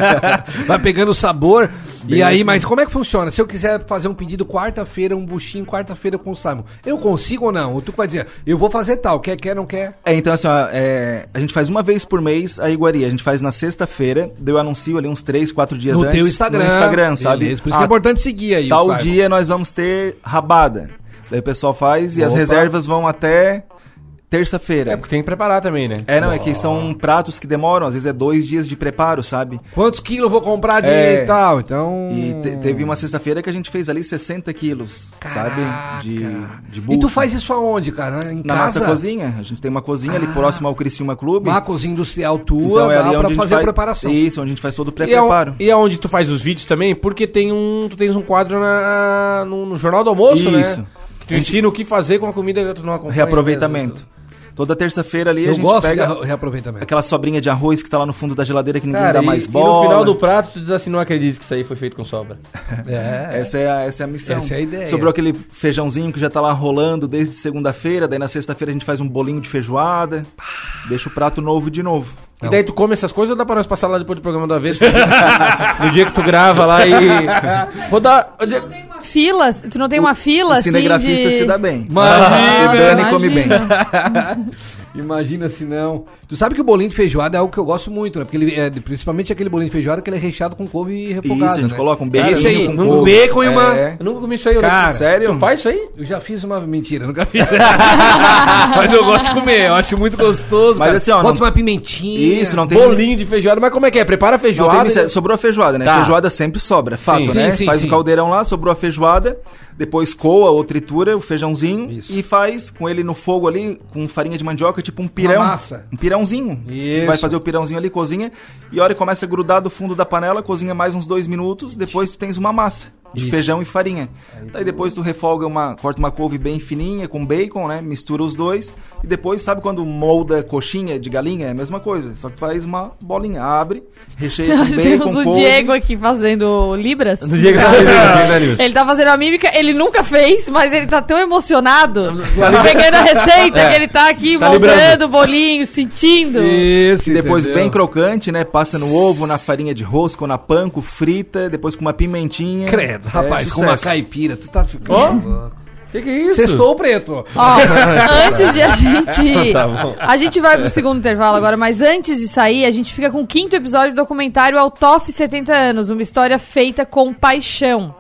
vai pegando sabor. Bem e aí, assim. mas como é que funciona? Se eu quiser fazer um pedido quarta-feira, um buchinho quarta-feira com o Simon, eu consigo ou não? Ou tu vai dizer, eu vou fazer tal, quer, quer, não quer? É, então assim, ó, é, a gente faz uma vez por mês a iguaria. A gente faz na sexta-feira, daí eu anuncio ali uns três, quatro dias No antes. teu Instagram. No Instagram, sabe? Beleza, por isso que é importante seguir aí o Tal dia nós vamos ter rabada. Daí o pessoal faz e as Opa. reservas vão até terça-feira. É, porque tem que preparar também, né? É, não, é que são pratos que demoram, às vezes é dois dias de preparo, sabe? Quantos quilos eu vou comprar de É. tal? Então. E te- teve uma sexta-feira que a gente fez ali 60 quilos, sabe? De, de E bucho. tu faz isso aonde, cara? Em Na casa? nossa cozinha. A gente tem uma cozinha ali próximo ao Criciúma Clube. Uma cozinha industrial tua, Então é dá ali pra onde a gente fazer a faz- preparação. Isso, onde a gente faz todo o E, aon- pré-preparo. e aonde tu faz os vídeos também? Porque tem um, tu tens um quadro na, no, no Jornal do Almoço, Isso. né? Que tu ensina o que fazer com a comida que tu não acompanha. Reaproveitamento. Toda terça-feira ali a Eu gente gosto pega de reaproveitamento. aquela sobrinha de arroz que tá lá no fundo da geladeira que ninguém Cara, dá e, mais e bola. no final do prato tu diz assim, não acredito que isso aí foi feito com sobra. É. Essa é, a, essa é a missão. Essa é a ideia. Sobrou aquele feijãozinho que já tá lá rolando desde segunda-feira, daí na sexta-feira a gente faz um bolinho de feijoada, deixa o prato novo de novo. E daí tu come essas coisas ou dá pra nós passar lá depois do programa do avesso? no dia que tu grava lá e... Vou dar... o dia- Fila? Tu não tem uma fila, o assim, cinegrafista de... se dá bem. Imagina, o Dani come bem. Imagina se não. Tu sabe que o bolinho de feijoada é algo que eu gosto muito, né? Porque ele é, principalmente aquele bolinho de feijoada que ele é recheado com couve e refogado. Isso, a gente né? coloca um Cara, esse aí, com um couve. bacon e uma. É. Eu nunca comi isso aí. eu Cara, não- sério? Tu faz isso aí? Eu já fiz uma mentira, nunca fiz. Mas eu gosto de comer, eu acho muito gostoso. Mas cara. assim, ó, Bota não- uma pimentinha. Isso, não tem Bolinho de feijoada, mas como é que é? Prepara a Não tem feijoada... mistério. Sobrou a feijoada, né? Tá. Feijoada sempre sobra, fato, Sim. né? Sim, faz sim. o caldeirão lá, sobrou a feijoada, depois coa ou tritura o feijãozinho Isso. e faz com ele no fogo ali, com farinha de mandioca, tipo um pirão. massa. Um pirãozinho. Isso. Vai fazer o pirãozinho ali, cozinha, e a hora que começa a grudar do fundo da panela, cozinha mais uns dois minutos, depois tu tens uma massa. De feijão e farinha. Daí depois tu refolga uma. Corta uma couve bem fininha com bacon, né? Mistura os dois. E depois, sabe quando molda coxinha de galinha? É a mesma coisa. Só que faz uma bolinha. Abre, recheia com Nós bacon, temos o couve. Diego aqui fazendo Libras. Do Diego tá fazendo, Libras. Ele tá fazendo a mímica, ele nunca fez, mas ele tá tão emocionado, pegando a receita, É. que ele tá aqui Tá moldando o bolinho, sentindo. Isso, E depois entendeu? bem crocante, né? Passa no ovo, na farinha de rosca ou na panko, frita, depois com uma pimentinha. Credo, É rapaz, com uma caipira, tu tá ficando. Ó. louco. Que que é isso? Sextou preto. Ó, antes de a gente. Tá bom. A gente vai pro segundo intervalo agora, mas antes de sair, a gente fica com o quinto episódio do documentário Altoff 70 anos, uma história feita com paixão.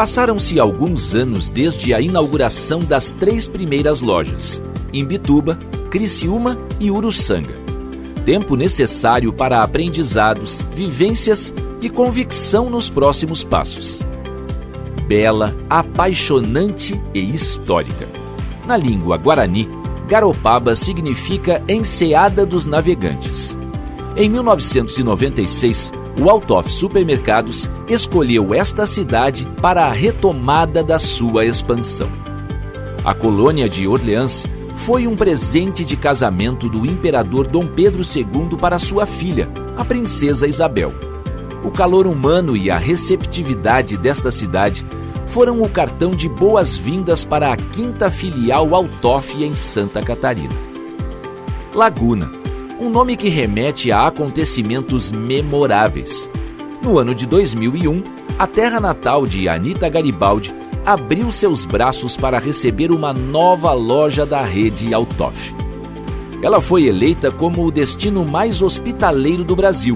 Passaram-se alguns anos desde a inauguração das três primeiras lojas, Imbituba, Criciúma e Uruçanga. Tempo necessário para aprendizados, vivências e convicção nos próximos passos. Bela, apaixonante e histórica. Na língua guarani, Garopaba significa enseada dos navegantes. Em 1996, o Altoff Supermercados escolheu esta cidade para a retomada da sua expansão. A colônia de Orleans foi um presente de casamento do imperador Dom Pedro II para sua filha, a princesa Isabel. O calor humano e a receptividade desta cidade foram o cartão de boas-vindas para a quinta filial Altoff em Santa Catarina. Laguna, um nome que remete a acontecimentos memoráveis. No ano de 2001, a terra natal de Anita Garibaldi abriu seus braços para receber uma nova loja da rede Altoff. Ela foi eleita como o destino mais hospitaleiro do Brasil.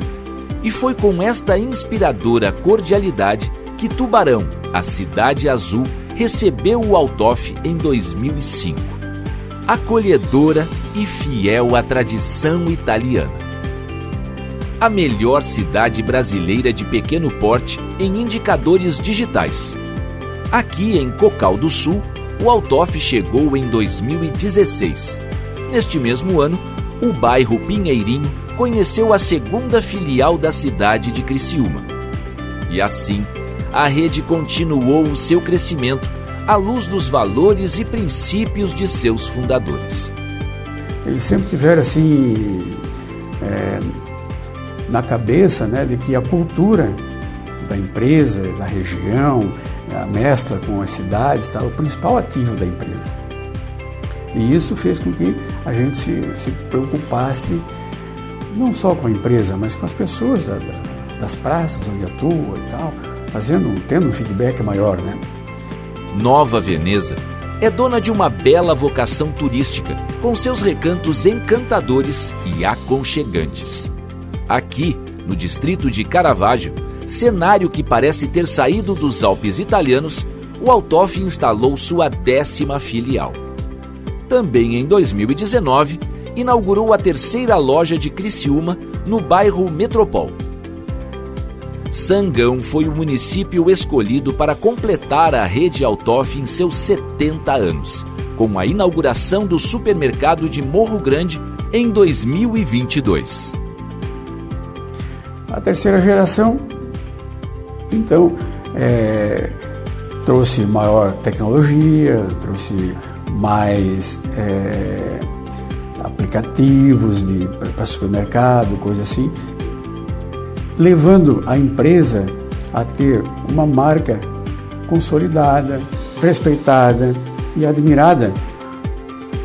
E foi com esta inspiradora cordialidade que Tubarão, a cidade azul, recebeu o Altoff em 2005. Acolhedora e fiel à tradição italiana. A melhor cidade brasileira de pequeno porte em indicadores digitais Aqui em Cocal do Sul, o Altoff chegou em 2016. Neste mesmo ano, o bairro Pinheirinho conheceu a segunda filial da cidade de Criciúma. E assim, a rede continuou o seu crescimento à luz dos valores e princípios de seus fundadores. Eles sempre tiveram assim é, na cabeça né, de que a cultura da empresa, da região, a mescla com as cidades, tá? o principal ativo da empresa. E isso fez com que a gente se, se preocupasse não só com a empresa, mas com as pessoas da, da, das praças onde atua e tal, fazendo, tendo um feedback maior, né? Nova Veneza é dona de uma bela vocação turística, com seus recantos encantadores e aconchegantes. Aqui, no distrito de Caravaggio, cenário que parece ter saído dos Alpes italianos, o Altoff instalou sua décima filial. Também em 2019, inaugurou a terceira loja de Criciúma no bairro Metropol. Sangão foi o município escolhido para completar a rede Altoff em seus 70 anos, com a inauguração do supermercado de Morro Grande em 2022. A terceira geração então, é, trouxe maior tecnologia, trouxe mais é, aplicativos para supermercado, coisa assim, levando a empresa a ter uma marca consolidada, respeitada e admirada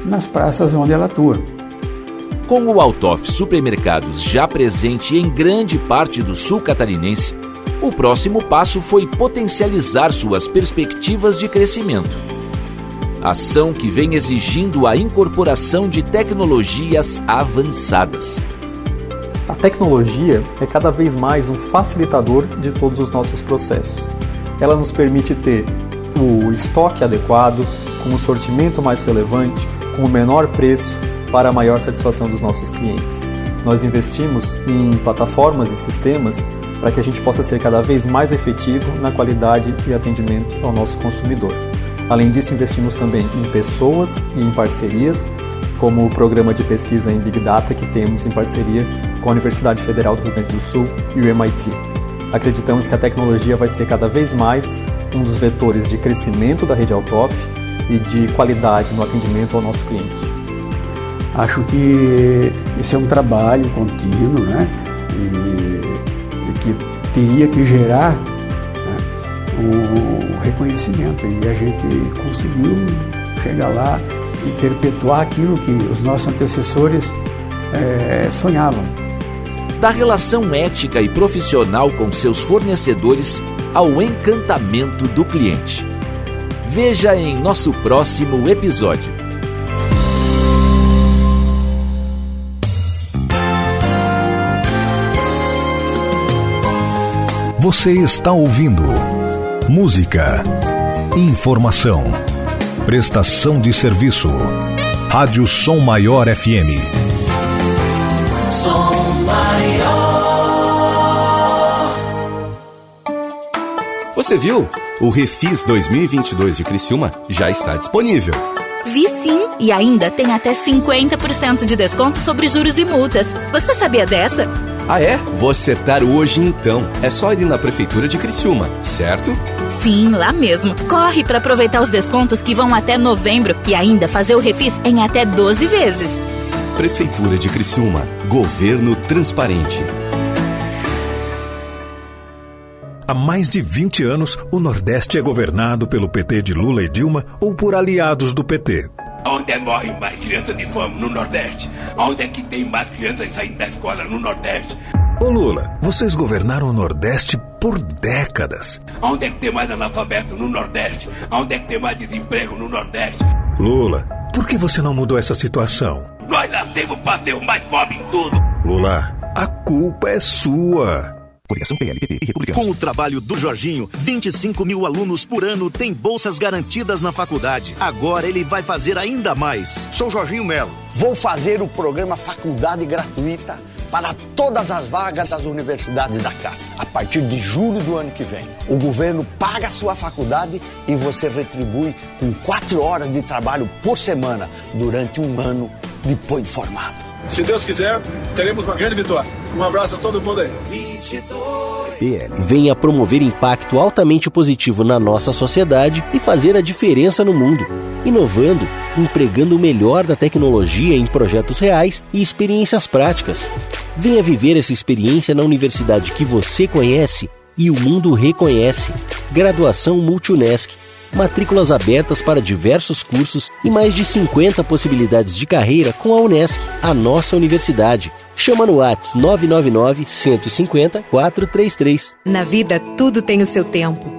nas praças onde ela atua. Com o Altoff Supermercados já presente em grande parte do sul catarinense, o próximo passo foi potencializar suas perspectivas de crescimento. Ação que vem exigindo a incorporação de tecnologias avançadas. Tecnologia é cada vez mais um facilitador de todos os nossos processos. Ela nos permite ter o estoque adequado, com o sortimento mais relevante, com o menor preço para a maior satisfação dos nossos clientes. Nós investimos em plataformas e sistemas para que a gente possa ser cada vez mais efetivo na qualidade e atendimento ao nosso consumidor. Além disso, investimos também em pessoas e em parcerias, como o programa de pesquisa em Big Data que temos em parceria com a Universidade Federal do Rio Grande do Sul e o MIT. Acreditamos que a tecnologia vai ser cada vez mais um dos vetores de crescimento da rede Altoff e de qualidade no atendimento ao nosso cliente. Acho que esse é um trabalho contínuo, né? E que teria que gerar né, o reconhecimento. E a gente conseguiu chegar lá e perpetuar aquilo que os nossos antecessores é, sonhavam. Da relação ética e profissional com seus fornecedores ao encantamento do cliente. Veja em nosso próximo episódio. Você está ouvindo música, informação, prestação de serviço. Rádio Som Maior FM. Som Maior. Você viu? O Refis 2022 de Criciúma já está disponível. Vi sim! E ainda tem até 50% de desconto sobre juros e multas. Você sabia dessa? Ah, é? Vou acertar hoje então. É só ir na Prefeitura de Criciúma, certo? Sim, lá mesmo. Corre para aproveitar os descontos que vão até novembro e ainda fazer o refis em até 12 vezes. Prefeitura de Criciúma. Governo transparente. Há mais de 20 anos, o Nordeste é governado pelo PT de Lula e Dilma ou por aliados do PT. Onde morrem mais crianças de fome no Nordeste? Onde é que tem mais crianças saindo da escola no Nordeste? Ô Lula, vocês governaram o Nordeste por décadas. Onde é que tem mais analfabeto no Nordeste? Onde é que tem mais desemprego no Nordeste? Lula, por que você não mudou essa situação? Nós nascemos para ser o mais pobre em tudo. Lula, a culpa é sua. Coligação PLPP e Republicanos. Com o trabalho do Jorginho, 25 mil alunos por ano têm bolsas garantidas na faculdade. Agora ele vai fazer ainda mais. Sou Jorginho Melo. Vou fazer o programa Faculdade Gratuita para todas as vagas das universidades da CAF, a partir de julho do ano que vem. O governo paga a sua faculdade e você retribui com quatro horas de trabalho por semana durante um ano depois de formado. Se Deus quiser, teremos uma grande vitória. Um abraço a todo mundo aí. PL venha promover impacto altamente positivo na nossa sociedade e fazer a diferença no mundo, inovando, empregando o melhor da tecnologia em projetos reais e experiências práticas. Venha viver essa experiência na universidade que você conhece e o mundo reconhece. Graduação Multunesc matrículas abertas para diversos cursos e mais de 50 possibilidades de carreira com a Unesc, a nossa universidade. Chama no Whats 999 150 433. Na vida, tudo tem o seu tempo.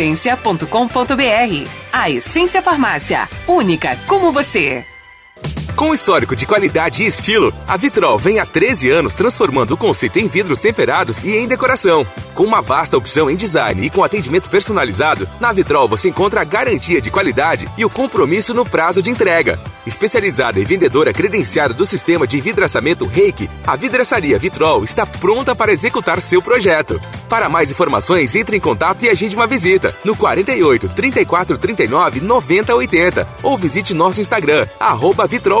essência.com.br. A Essência Farmácia, única como você. Com histórico de qualidade e estilo, a Vitrol vem há 13 anos transformando o conceito em vidros temperados e em decoração. Com uma vasta opção em design e com atendimento personalizado, na Vitrol você encontra a garantia de qualidade e o compromisso no prazo de entrega. Especializada e vendedora credenciada do sistema de vidraçamento Reiki, a vidraçaria Vitrol está pronta para executar seu projeto. Para mais informações, entre em contato e agende uma visita no 48 34 39 90 80 ou visite nosso Instagram, arroba Vitrol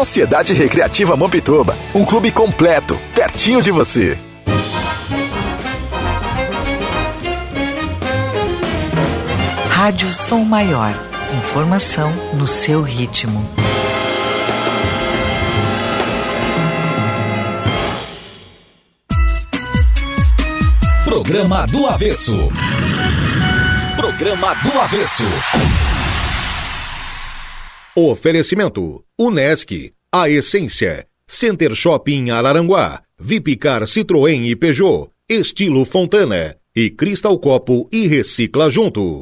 Sociedade Recreativa Mampituba, um clube completo, pertinho de você. Rádio Som Maior. Informação no seu ritmo. Programa do Avesso. Programa do Avesso. Oferecimento: Unesc, a essência. Center Shopping Araranguá, Vipcar Citroën e Peugeot, Estilo Fontana e Cristal Copo e Recicla Junto.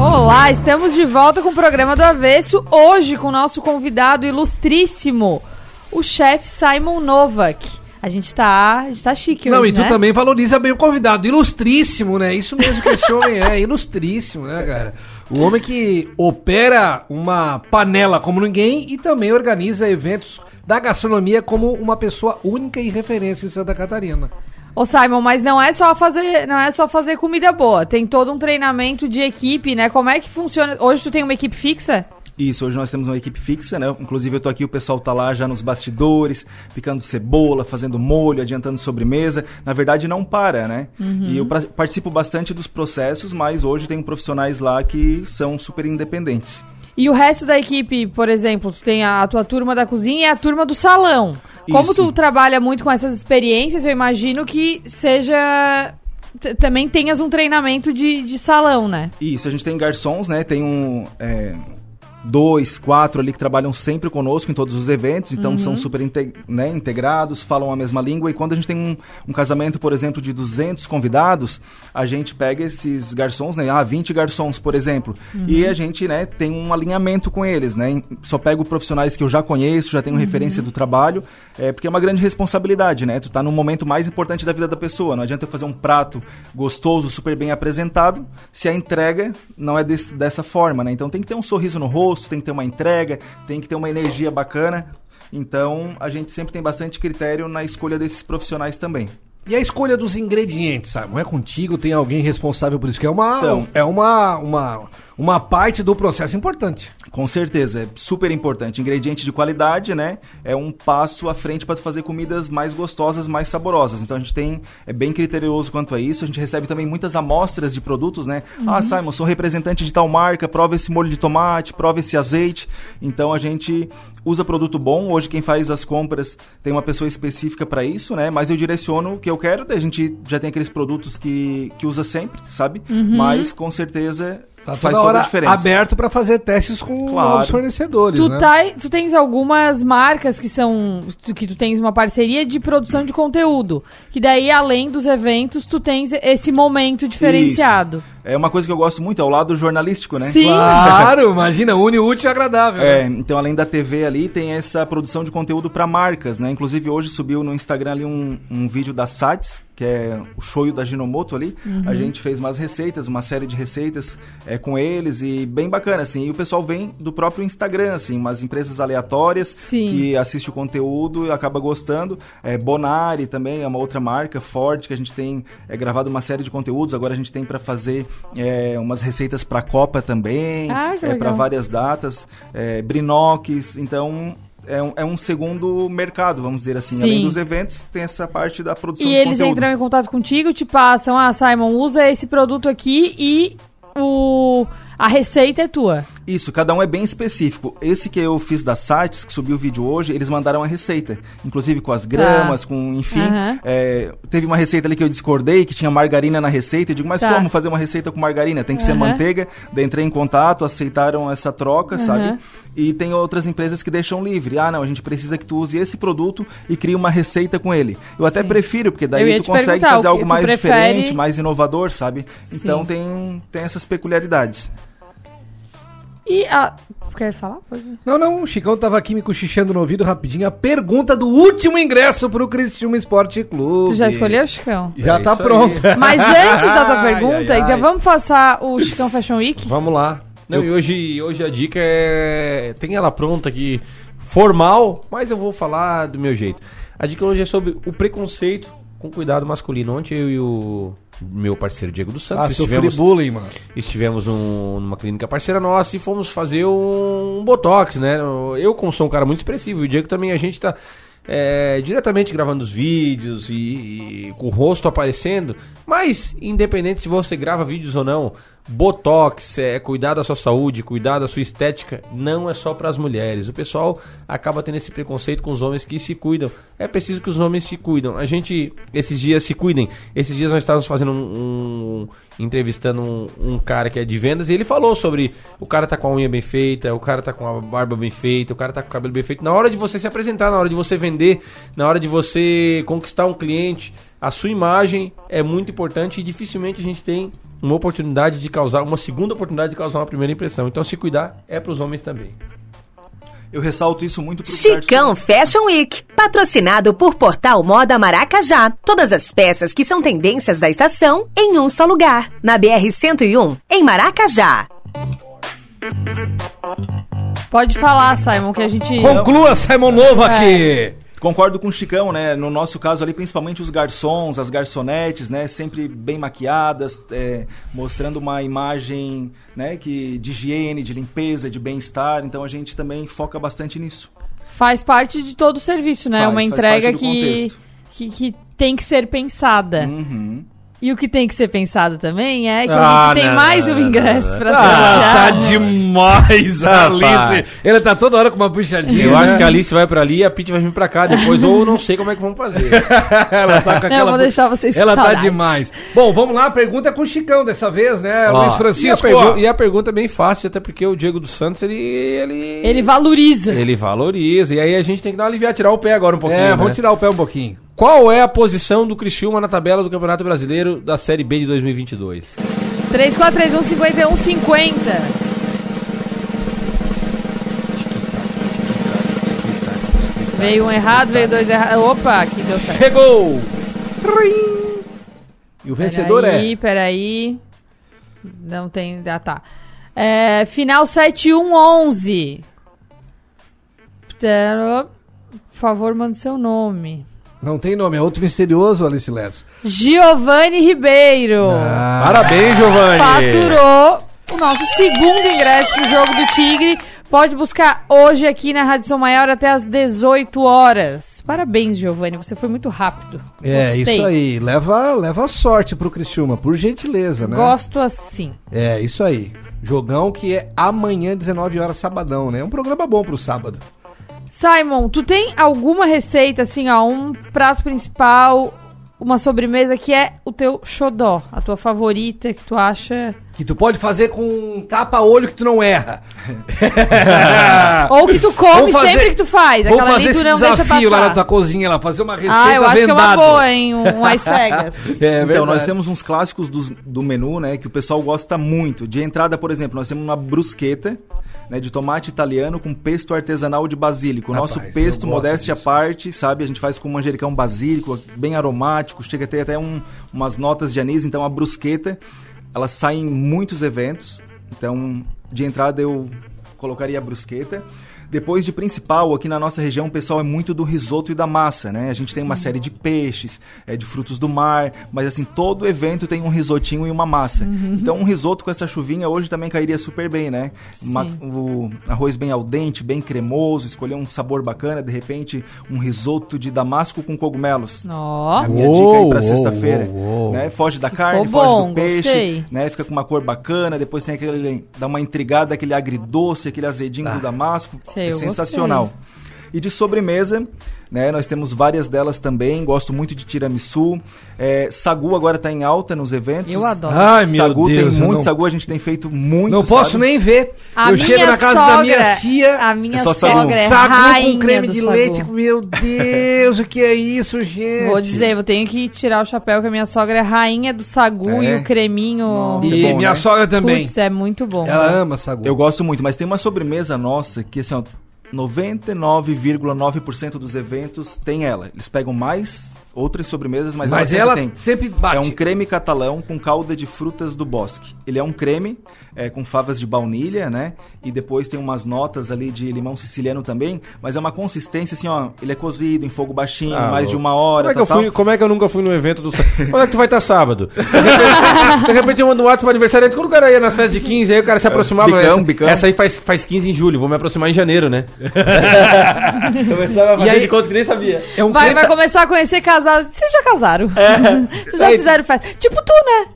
Olá, estamos de volta com o programa do Avesso, hoje com o nosso convidado ilustríssimo, o chefe Simon Novak. A gente tá, a gente tá chique Não, hoje, e tu né? também valoriza bem o convidado. Ilustríssimo, né? Isso mesmo que esse homem é, ilustríssimo, né, cara? O homem que opera uma panela como ninguém e também organiza eventos da gastronomia como uma pessoa única e referência em Santa Catarina. Ô Simon, mas não é só fazer, não é só fazer comida boa, tem todo um treinamento de equipe, né? Como é que funciona? Hoje tu tem uma equipe fixa? Isso, hoje nós temos uma equipe fixa, né? Inclusive eu tô aqui, o pessoal tá lá já nos bastidores, picando cebola, fazendo molho, adiantando sobremesa. Na verdade não para, né? Uhum. E eu participo bastante dos processos, mas hoje tem profissionais lá que são super independentes. E o resto da equipe, por exemplo, tu tem a, tua turma da cozinha e a turma do salão. Como Isso. tu trabalha muito com essas experiências, eu imagino que seja. Também tenhas um treinamento de, de salão, né? Isso, a gente tem garçons, né? Tem um. é, dois, quatro ali que trabalham sempre conosco em todos os eventos, então Uhum. são super inte- né, integrados, falam a mesma língua. E quando a gente tem um, um casamento, por exemplo, de 200 convidados, a gente pega esses garçons, né? Ah, 20 garçons, por exemplo, Uhum. e a gente né, tem um alinhamento com eles, né? Só pego profissionais que eu já conheço, já tenho Uhum. referência do trabalho, é, porque é uma grande responsabilidade, né? Tu tá no momento mais importante da vida da pessoa. Não adianta eu fazer um prato gostoso, super bem apresentado, se a entrega não é desse- dessa forma, né? Então tem que ter um sorriso no rosto, tem que ter uma entrega, tem que ter uma energia bacana. Então a gente sempre tem bastante critério na escolha desses profissionais também. E a escolha dos ingredientes, sabe? Não é contigo, tem alguém responsável por isso, que é uma, Então. é uma, uma, uma parte do processo importante. Com certeza, é super importante. Ingrediente de qualidade, né? É um passo à frente para fazer comidas mais gostosas, mais saborosas. Então a gente tem é bem criterioso quanto a isso. A gente recebe também muitas amostras de produtos, né? Uhum. Ah, Simon, sou representante de tal marca, prova esse molho de tomate, prova esse azeite. Então a gente usa produto bom. Hoje quem faz as compras tem uma pessoa específica para isso, né? Mas eu direciono o que eu quero. A gente já tem aqueles produtos que, que usa sempre, sabe? Uhum. Mas com certeza Tá faz toda hora diferença. aberto para fazer testes com Claro. os fornecedores, Tu, né? tá, tu tens algumas marcas que são. tu- que tu tens uma parceria de produção de conteúdo. Que daí, além dos eventos, tu tens esse momento diferenciado. Isso. É uma coisa que eu gosto muito, é o lado jornalístico, né? Sim. Claro, imagina, une o útil e agradável. É, né? então além da TV ali, tem essa produção de conteúdo para marcas, né? Inclusive hoje subiu no Instagram ali um, um vídeo da Sats, que é o shoyu da Ginomoto ali. Uhum. A gente fez umas receitas, uma série de receitas é, com eles e bem bacana, assim. E o pessoal vem do próprio Instagram, assim, umas empresas aleatórias Sim. que assiste o conteúdo e acaba gostando. É, Bonari também é uma outra marca forte que a gente tem é, gravado uma série de conteúdos. Agora a gente tem para fazer é, umas receitas para Copa também, Ah, é, para várias datas, é, Brinox, então é um, é um segundo mercado, vamos dizer assim. Sim. Além dos eventos, tem essa parte da produção E de eles conteúdo. entram em contato contigo, te passam, ah, Simon, usa esse produto aqui e o a receita é tua. Isso, cada um é bem específico. Esse que eu fiz das sites, que subiu o vídeo hoje, eles mandaram a receita. Inclusive com as gramas, com, enfim. Tá. Aham. É, teve uma receita ali que eu discordei, que tinha margarina na receita. Eu digo, mas Tá. como fazer uma receita com margarina? Tem que ser Aham. manteiga. Daí entrei em contato, aceitaram essa troca, Aham. sabe? E tem outras empresas que deixam livre. Ah, não, a gente precisa que tu use esse produto e crie uma receita com ele. Eu até Sim. prefiro, porque daí tu consegue fazer algo mais prefere- diferente, mais inovador, sabe? Então Sim. tem, tem essas peculiaridades. E a. Quer falar? Pode. Não, não, o Chicão tava aqui me cochichando no ouvido rapidinho. A pergunta do último ingresso pro Cristiúma Esporte Clube. Tu já escolheu, Chicão? Já É tá isso pronta. Mas antes da tua Ai, pergunta, ai, então ai. vamos passar o Chicão Fashion Week? Vamos lá. Não, e hoje, hoje a dica é. Tem ela pronta aqui, formal, mas eu vou falar do meu jeito. A dica hoje é sobre o preconceito com cuidado masculino. Ontem eu e o meu parceiro Diego dos Santos Ah, sofri bullying, mano. estivemos um- numa clínica parceira nossa e fomos fazer um, botox, né? Eu, como sou um cara muito expressivo, e o Diego também, a gente tá é, diretamente gravando os vídeos e, e com o rosto aparecendo, mas independente se você grava vídeos ou não, Botox, é, cuidar da sua saúde, cuidar da sua estética, não é só para as mulheres. O pessoal acaba tendo esse preconceito com os homens que se cuidam. É preciso que os homens se cuidam. A gente, esses dias, se cuidem. Esses dias nós estávamos fazendo um. um- entrevistando um, um cara que é de vendas e ele falou sobre o cara tá com a unha bem feita, o cara tá com a barba bem feita, o cara tá com o cabelo bem feito. Na hora de você se apresentar, na hora de você vender, na hora de você conquistar um cliente, a sua imagem é muito importante e dificilmente a gente tem uma oportunidade de causar, uma segunda oportunidade de causar uma primeira impressão. Então se cuidar é para os homens também. Eu ressalto isso muito pro Chicão Fashion Week, patrocinado por Portal Moda Maracajá. Todas as peças que são tendências da estação em um só lugar. Na BR-101, em Maracajá. Pode falar, Simon, que a gente. Conclua, Simon Novak! É. Concordo com o Chicão, né? No nosso caso ali, principalmente os garçons, as garçonetes, né? Sempre bem maquiadas, é, mostrando uma imagem né? que, de higiene, de limpeza, de bem-estar. Então a gente também foca bastante nisso. Faz parte de todo o serviço, né? Faz, Uma entrega que, que, que tem que ser pensada. Uhum. E o que tem que ser pensado também é que Ah, a gente tem não, mais não, um ingresso não, pra não. sortear. Ah, tá demais, Ah, Alice. Ele tá toda hora com uma puxadinha. Eu acho que a Alice vai para ali e a Pete vai vir para cá depois, ou não sei como é que vamos fazer. ela tá com Não, eu vou deixar vocês Ela tá saudades. demais. Bom, vamos lá, a pergunta é com o Chicão dessa vez, né, Ó, Luiz E a, Francisco? pergu- e a pergunta é bem fácil, até porque o Diego dos Santos, ele. Ele, Ele valoriza. ele valoriza. E aí a gente tem que dar uma aliviar, tirar o pé agora um pouquinho. É, né? vamos tirar o pé um pouquinho. Qual é a posição do Criciúma na tabela do Campeonato Brasileiro da Série B de 2022? 3431 5150. Veio um errado, veio dois errados. Opa, aqui deu certo. Pegou! E o vencedor peraí, é. Peraí, Não tem. Ah, tá. É, final 7111. Pera- Por favor, manda o seu nome. Não tem nome, é outro misterioso, Alice Lessa. Giovanni Ribeiro. Ah. Parabéns, Giovanni! Faturou o nosso segundo ingresso pro jogo do Tigre. Pode buscar hoje aqui na Rádio Som Maior até às 18 horas. Parabéns, Giovanni. Você foi muito rápido. É, Gostei. isso aí. Leva, leva sorte pro Criciúma, por gentileza, né? Gosto assim. É, isso aí. Jogão que é amanhã, 19 horas, sabadão, né? É um programa bom pro sábado. Simon, tu tem alguma receita, assim, ó, um prato principal, uma sobremesa que é o teu xodó, a tua favorita, que tu acha... Que tu pode fazer com um tapa-olho que tu não erra. Ou que tu come Vamos fazer- sempre que tu faz, Vamos aquela fazer ali tu esse não deixa desafio lá passar. na tua cozinha, lá, fazer uma receita Ah, eu acho que é uma boa, hein, um, às cegas. É então, verdade. nós temos uns clássicos dos- do menu, né, que o pessoal gosta muito. De entrada, por exemplo, nós temos uma brusqueta, né, de tomate italiano com pesto artesanal de basílico. O Rapaz, nosso pesto, modéstia à parte, sabe? A gente faz com manjericão basílico, bem aromático, chega a ter até um- umas notas de anis. Então, a brusqueta, ela sai em muitos eventos. Então, de entrada, eu colocaria a brusqueta. Depois de principal, aqui na nossa região, o pessoal é muito do risoto e da massa, né? A gente tem uma série de peixes, é, de frutos do mar, mas assim, todo evento tem um risotinho e uma massa. Uhum. Então, um risoto com essa chuvinha hoje também cairia super bem, né? Uma- o arroz bem al dente, bem cremoso, escolher um sabor bacana, de repente, um risoto de damasco com cogumelos. Ó. É a minha Uou, dica aí pra sexta-feira. Né? Foge da carne, Ficou foge bom, do peixe, gostei. né? Fica com uma cor bacana, depois tem aquele dá uma intrigada, aquele agridoce, aquele azedinho do damasco, Sei, é sensacional. E de sobremesa, né? Nós temos várias delas também. Gosto muito de tiramisu. É, sagu agora tá em alta nos eventos. Eu adoro. Ai, meu sagu Deus, tem muito não- sagu, a gente tem feito muito. Não posso sabe? nem ver. A eu chego na casa da minha sogra- tia. A minha É só sagu. sogra é sagu rainha com creme de sagu. leite. Meu Deus, o que é isso, gente? Vou dizer, eu tenho que tirar o chapéu que a minha sogra é rainha do sagu É? e o creminho. Nossa, E é bom, minha né? sogra também. Putz, é muito bom. Ela ama sagu. Eu gosto muito, mas tem uma sobremesa nossa que assim, ó, 99,9% dos eventos tem ela. Eles pegam mais outras sobremesas, mas, Mas ela ela sempre tem. sempre bate. É um creme catalão com calda de frutas do bosque. Ele é um creme é, com favas de baunilha, né? E depois tem umas notas ali de limão siciliano também. Mas é uma consistência assim, ó. Ele é cozido em fogo baixinho, Ah, mais de uma hora. Como é, que eu fui, tal. como é que eu nunca fui no evento do. Quando é que tu vai estar sábado? De repente, de repente eu mando um WhatsApp pro aniversário. Quando o cara ia nas festas de 15, aí o cara se aproximava. bicão, essa, bicão. essa aí faz, faz 15 em julho, vou me aproximar em janeiro, né? Começava a fazer aí- de conta que nem sabia. É um Vai, creme- vai começar a conhecer Vocês já casaram? É. Vocês já Aí- fizeram festa? Tipo tu, né?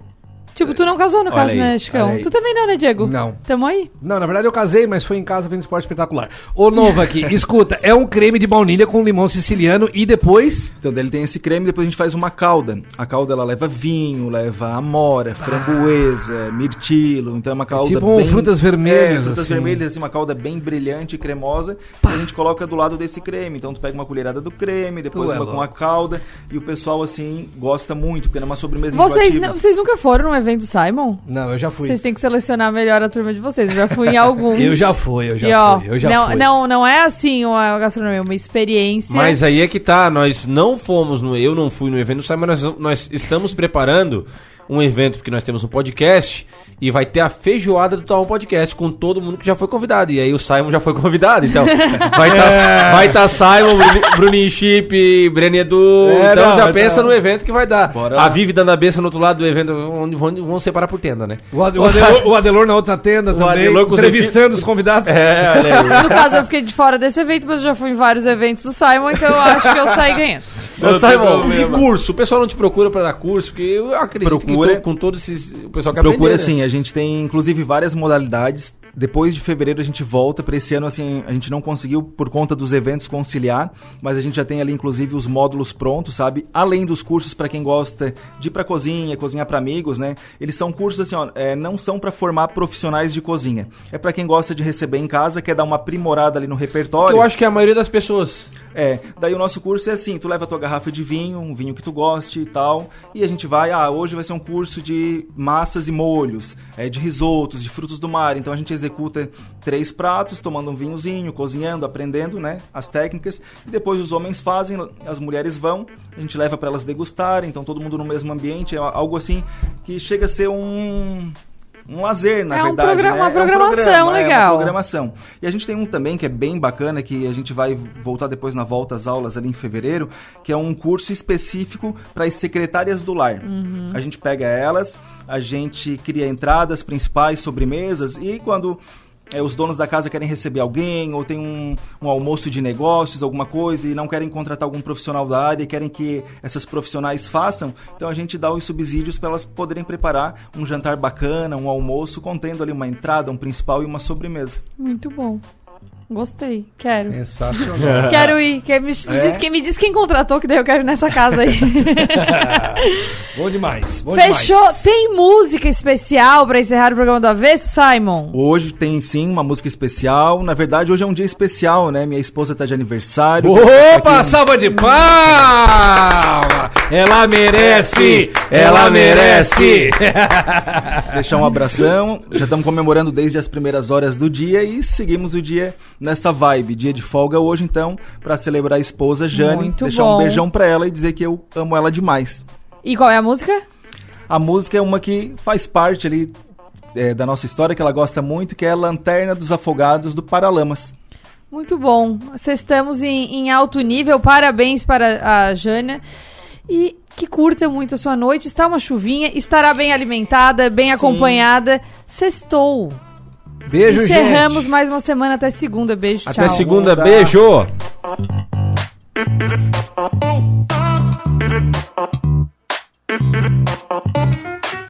Tipo, tu não casou no Olha caso, aí, né, Chicão? Tu também não, né, Diego? Não. Tamo aí? Não, na verdade eu casei, mas foi em casa vendo esporte espetacular. Ô, novo aqui, escuta, é um creme de baunilha com limão siciliano e depois. Então, dele tem esse creme, depois a gente faz uma calda. A calda ela leva vinho, leva amora, framboesa, mirtilo. Então é uma calda Tipo um frutas vermelhas, É, frutas assim. vermelhas, assim, uma calda bem brilhante e cremosa. E a gente coloca do lado desse creme. Então tu pega uma colherada do creme, depois Tu é uma com a calda. E o pessoal, assim, gosta muito, porque é uma sobremesa Vocês, vocês nunca foram num evento do Simon? Não, eu já fui. Vocês têm que selecionar melhor a turma de vocês. Eu já fui em alguns. Eu já fui, eu já E, ó, fui, eu já não, fui. Não, não é assim uma gastronomia, é uma experiência. Mas aí é que tá, nós não fomos no. Eu não fui no evento do Simon, mas nós, nós estamos preparando um evento, porque nós temos um podcast. E vai ter a feijoada do Tal Podcast com todo mundo que já foi convidado. E aí o Simon já foi convidado. Então, vai estar É. vai tá Simon, Bruni- Bruninho Chip, Breno Edu. É, então não, já vai pensa tá. no evento que vai dar. Bora a. Vivi dando a benção no outro lado do evento, onde vão, vão separar por tenda, né? O Ade- o Adelor, o Adelor na outra tenda também, Adelor com os entrevistando os convidados. É. No caso, eu fiquei de fora desse evento, mas eu já fui em vários eventos do Simon, então eu acho que eu saí ganhando. Ô, Simon, e curso? O pessoal não te procura pra dar curso? Porque eu acredito Procura. que to- com todos esses. O pessoal quer Procura aprender, né? A gente tem inclusive várias modalidades. Depois de fevereiro a gente volta para esse ano assim, a gente não conseguiu por conta dos eventos conciliar, mas a gente já tem ali inclusive os módulos prontos, sabe? Além dos cursos para quem gosta de ir para cozinha, cozinhar para amigos, né? Eles são cursos assim, ó, é, não são para formar profissionais de cozinha. É para quem gosta de receber em casa, quer dar uma aprimorada ali no repertório. Eu acho que a maioria das pessoas. É, daí o nosso curso é assim, tu leva a tua garrafa de vinho, um vinho que tu goste e tal, e a gente vai, ah, hoje vai ser um curso de massas e molhos, é, de risotos, de frutos do mar, então a gente executa três pratos, tomando um vinhozinho, cozinhando, aprendendo, né, as técnicas, e depois os homens fazem, as mulheres vão, a gente leva para elas degustarem, então todo mundo no mesmo ambiente, é algo assim que chega a ser um... Um lazer, na É um verdade. progra- né? uma É um programação programa, é uma legal. programação. E a gente tem um também que é bem bacana, que a gente vai voltar depois na volta às aulas ali em fevereiro, que é um curso específico para as secretárias do lar. Uhum. A gente pega elas, a gente cria entradas principais, sobremesas, e quando é, os donos da casa querem receber alguém, ou tem um, um almoço de negócios, alguma coisa, e não querem contratar algum profissional da área e querem que essas profissionais façam, então a gente dá os subsídios para elas poderem preparar um jantar bacana, um almoço, contendo ali uma entrada, um principal e uma sobremesa. Muito bom. Gostei. Quero. Sensacional. Quero ir. Quer me, É? diz, quem me diz quem contratou, que daí eu quero ir nessa casa aí. Bom demais. Bom Fechou. demais. Tem música especial pra encerrar o programa do Avesso, Simon? Hoje tem sim uma música especial. Na verdade, hoje é um dia especial, né? Minha esposa tá de aniversário. Opa, salva de palma! Ela merece! Ela merece! Deixar um abração. Já estamos comemorando desde as primeiras horas do dia e seguimos o dia nessa vibe. Dia de folga hoje, então, para celebrar a esposa Jane. Muito deixar bom. um beijão pra ela e dizer que eu amo ela demais. E qual é a música? A música é uma que faz parte ali é, da nossa história, que ela gosta muito, que é Lanterna dos Afogados do Paralamas. Muito bom. Vocês estamos em, em alto nível. Parabéns para a Jânia. E que curta muito a sua noite. Está uma chuvinha. Estará bem alimentada, bem Sim. acompanhada. Sextou. Beijo, Encerramos gente. mais uma semana até segunda. Beijo, até tchau. Até segunda, beijo. It, it, it,